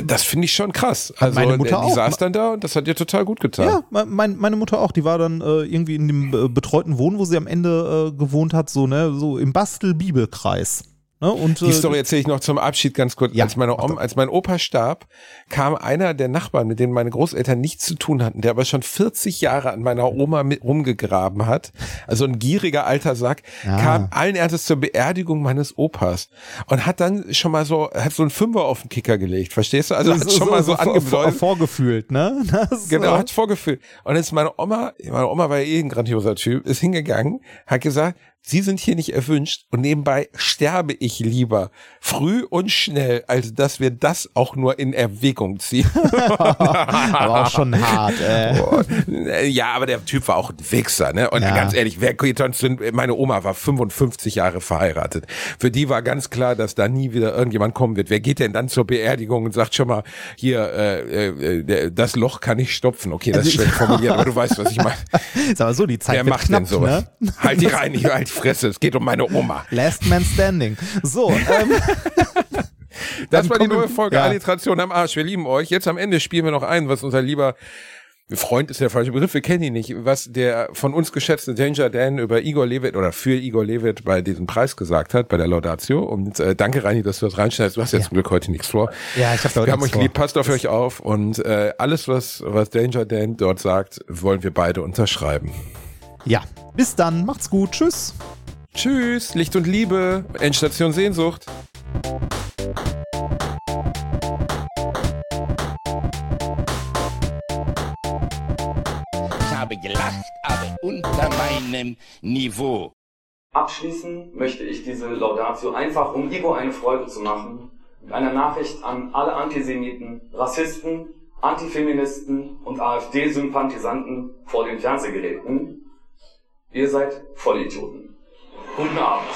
Das finde ich schon krass. Also meine Mutter äh, die auch. saß dann da und das hat dir total gut getan. Ja, me- mein, meine Mutter auch, die war dann äh, irgendwie in dem äh, betreuten Wohnen, wo sie am Ende äh, gewohnt hat, so, ne, so im Bastel-Bibelkreis. Ne? Und, Die äh, Story erzähle ich noch zum Abschied ganz kurz. Ja, als, meine Oma, als mein Opa starb, kam einer der Nachbarn, mit denen meine Großeltern nichts zu tun hatten, der aber schon 40 Jahre an meiner Oma mit rumgegraben hat. Also ein gieriger alter Sack, Ah. kam allen Ernstes zur Beerdigung meines Opas und hat dann schon mal so, hat so einen Fünfer auf den Kicker gelegt. Verstehst du? Also hat schon mal so, angedeutet. vor- vorgefühlt, ne? Das, Genau, hat vorgefühlt. Und jetzt meine Oma, meine Oma war ja eh ein grandioser Typ, ist hingegangen, hat gesagt, Sie sind hier nicht erwünscht und nebenbei sterbe ich lieber früh und schnell, als dass wir das auch nur in Erwägung ziehen. aber auch schon hart, äh. Ja, aber der Typ war auch ein Wichser, ne? Und Ja. ganz ehrlich, wer geht sonst? Meine Oma war 55 Jahre verheiratet. Für die war ganz klar, dass da nie wieder irgendjemand kommen wird. Wer geht denn dann zur Beerdigung und sagt schon mal, hier, äh, äh, der- das Loch kann ich stopfen. Okay, das ist Also ich- schlecht formuliert, aber du weißt, was ich meine. Sag mal so, die Zeit Wer wird macht knapp, denn sowas? ne? Halt die rein, ich halt Fresse. Es geht um meine Oma. Last Man Standing. So, ähm, Das war die neue Folge ja. Alliteration am Arsch. Wir lieben euch. Jetzt am Ende spielen wir noch ein, was unser lieber Freund ist der falsche Begriff, wir kennen ihn nicht, was der von uns geschätzte Danger Dan über Igor Levitt oder für Igor Levitt bei diesem Preis gesagt hat, bei der Laudatio. Und äh, danke, Reini, dass du das reinschneidest. Du hast ja, zum Glück heute nichts vor. Ja, ich hab da heute Wir haben euch lieb, vor. passt auf euch auf. Und äh, alles, was, was Danger Dan dort sagt, wollen wir beide unterschreiben. ja, bis dann, macht's gut, tschüss. Tschüss, Licht und Liebe, Endstation Sehnsucht. Ich habe gelacht, aber unter meinem Niveau. Abschließen möchte ich diese Laudatio einfach, um Igor eine Freude zu machen, mit einer Nachricht an alle Antisemiten, Rassisten, Antifeministen und AfD-Sympathisanten vor den Fernsehgeräten. Ihr seid Vollidioten. Guten Abend.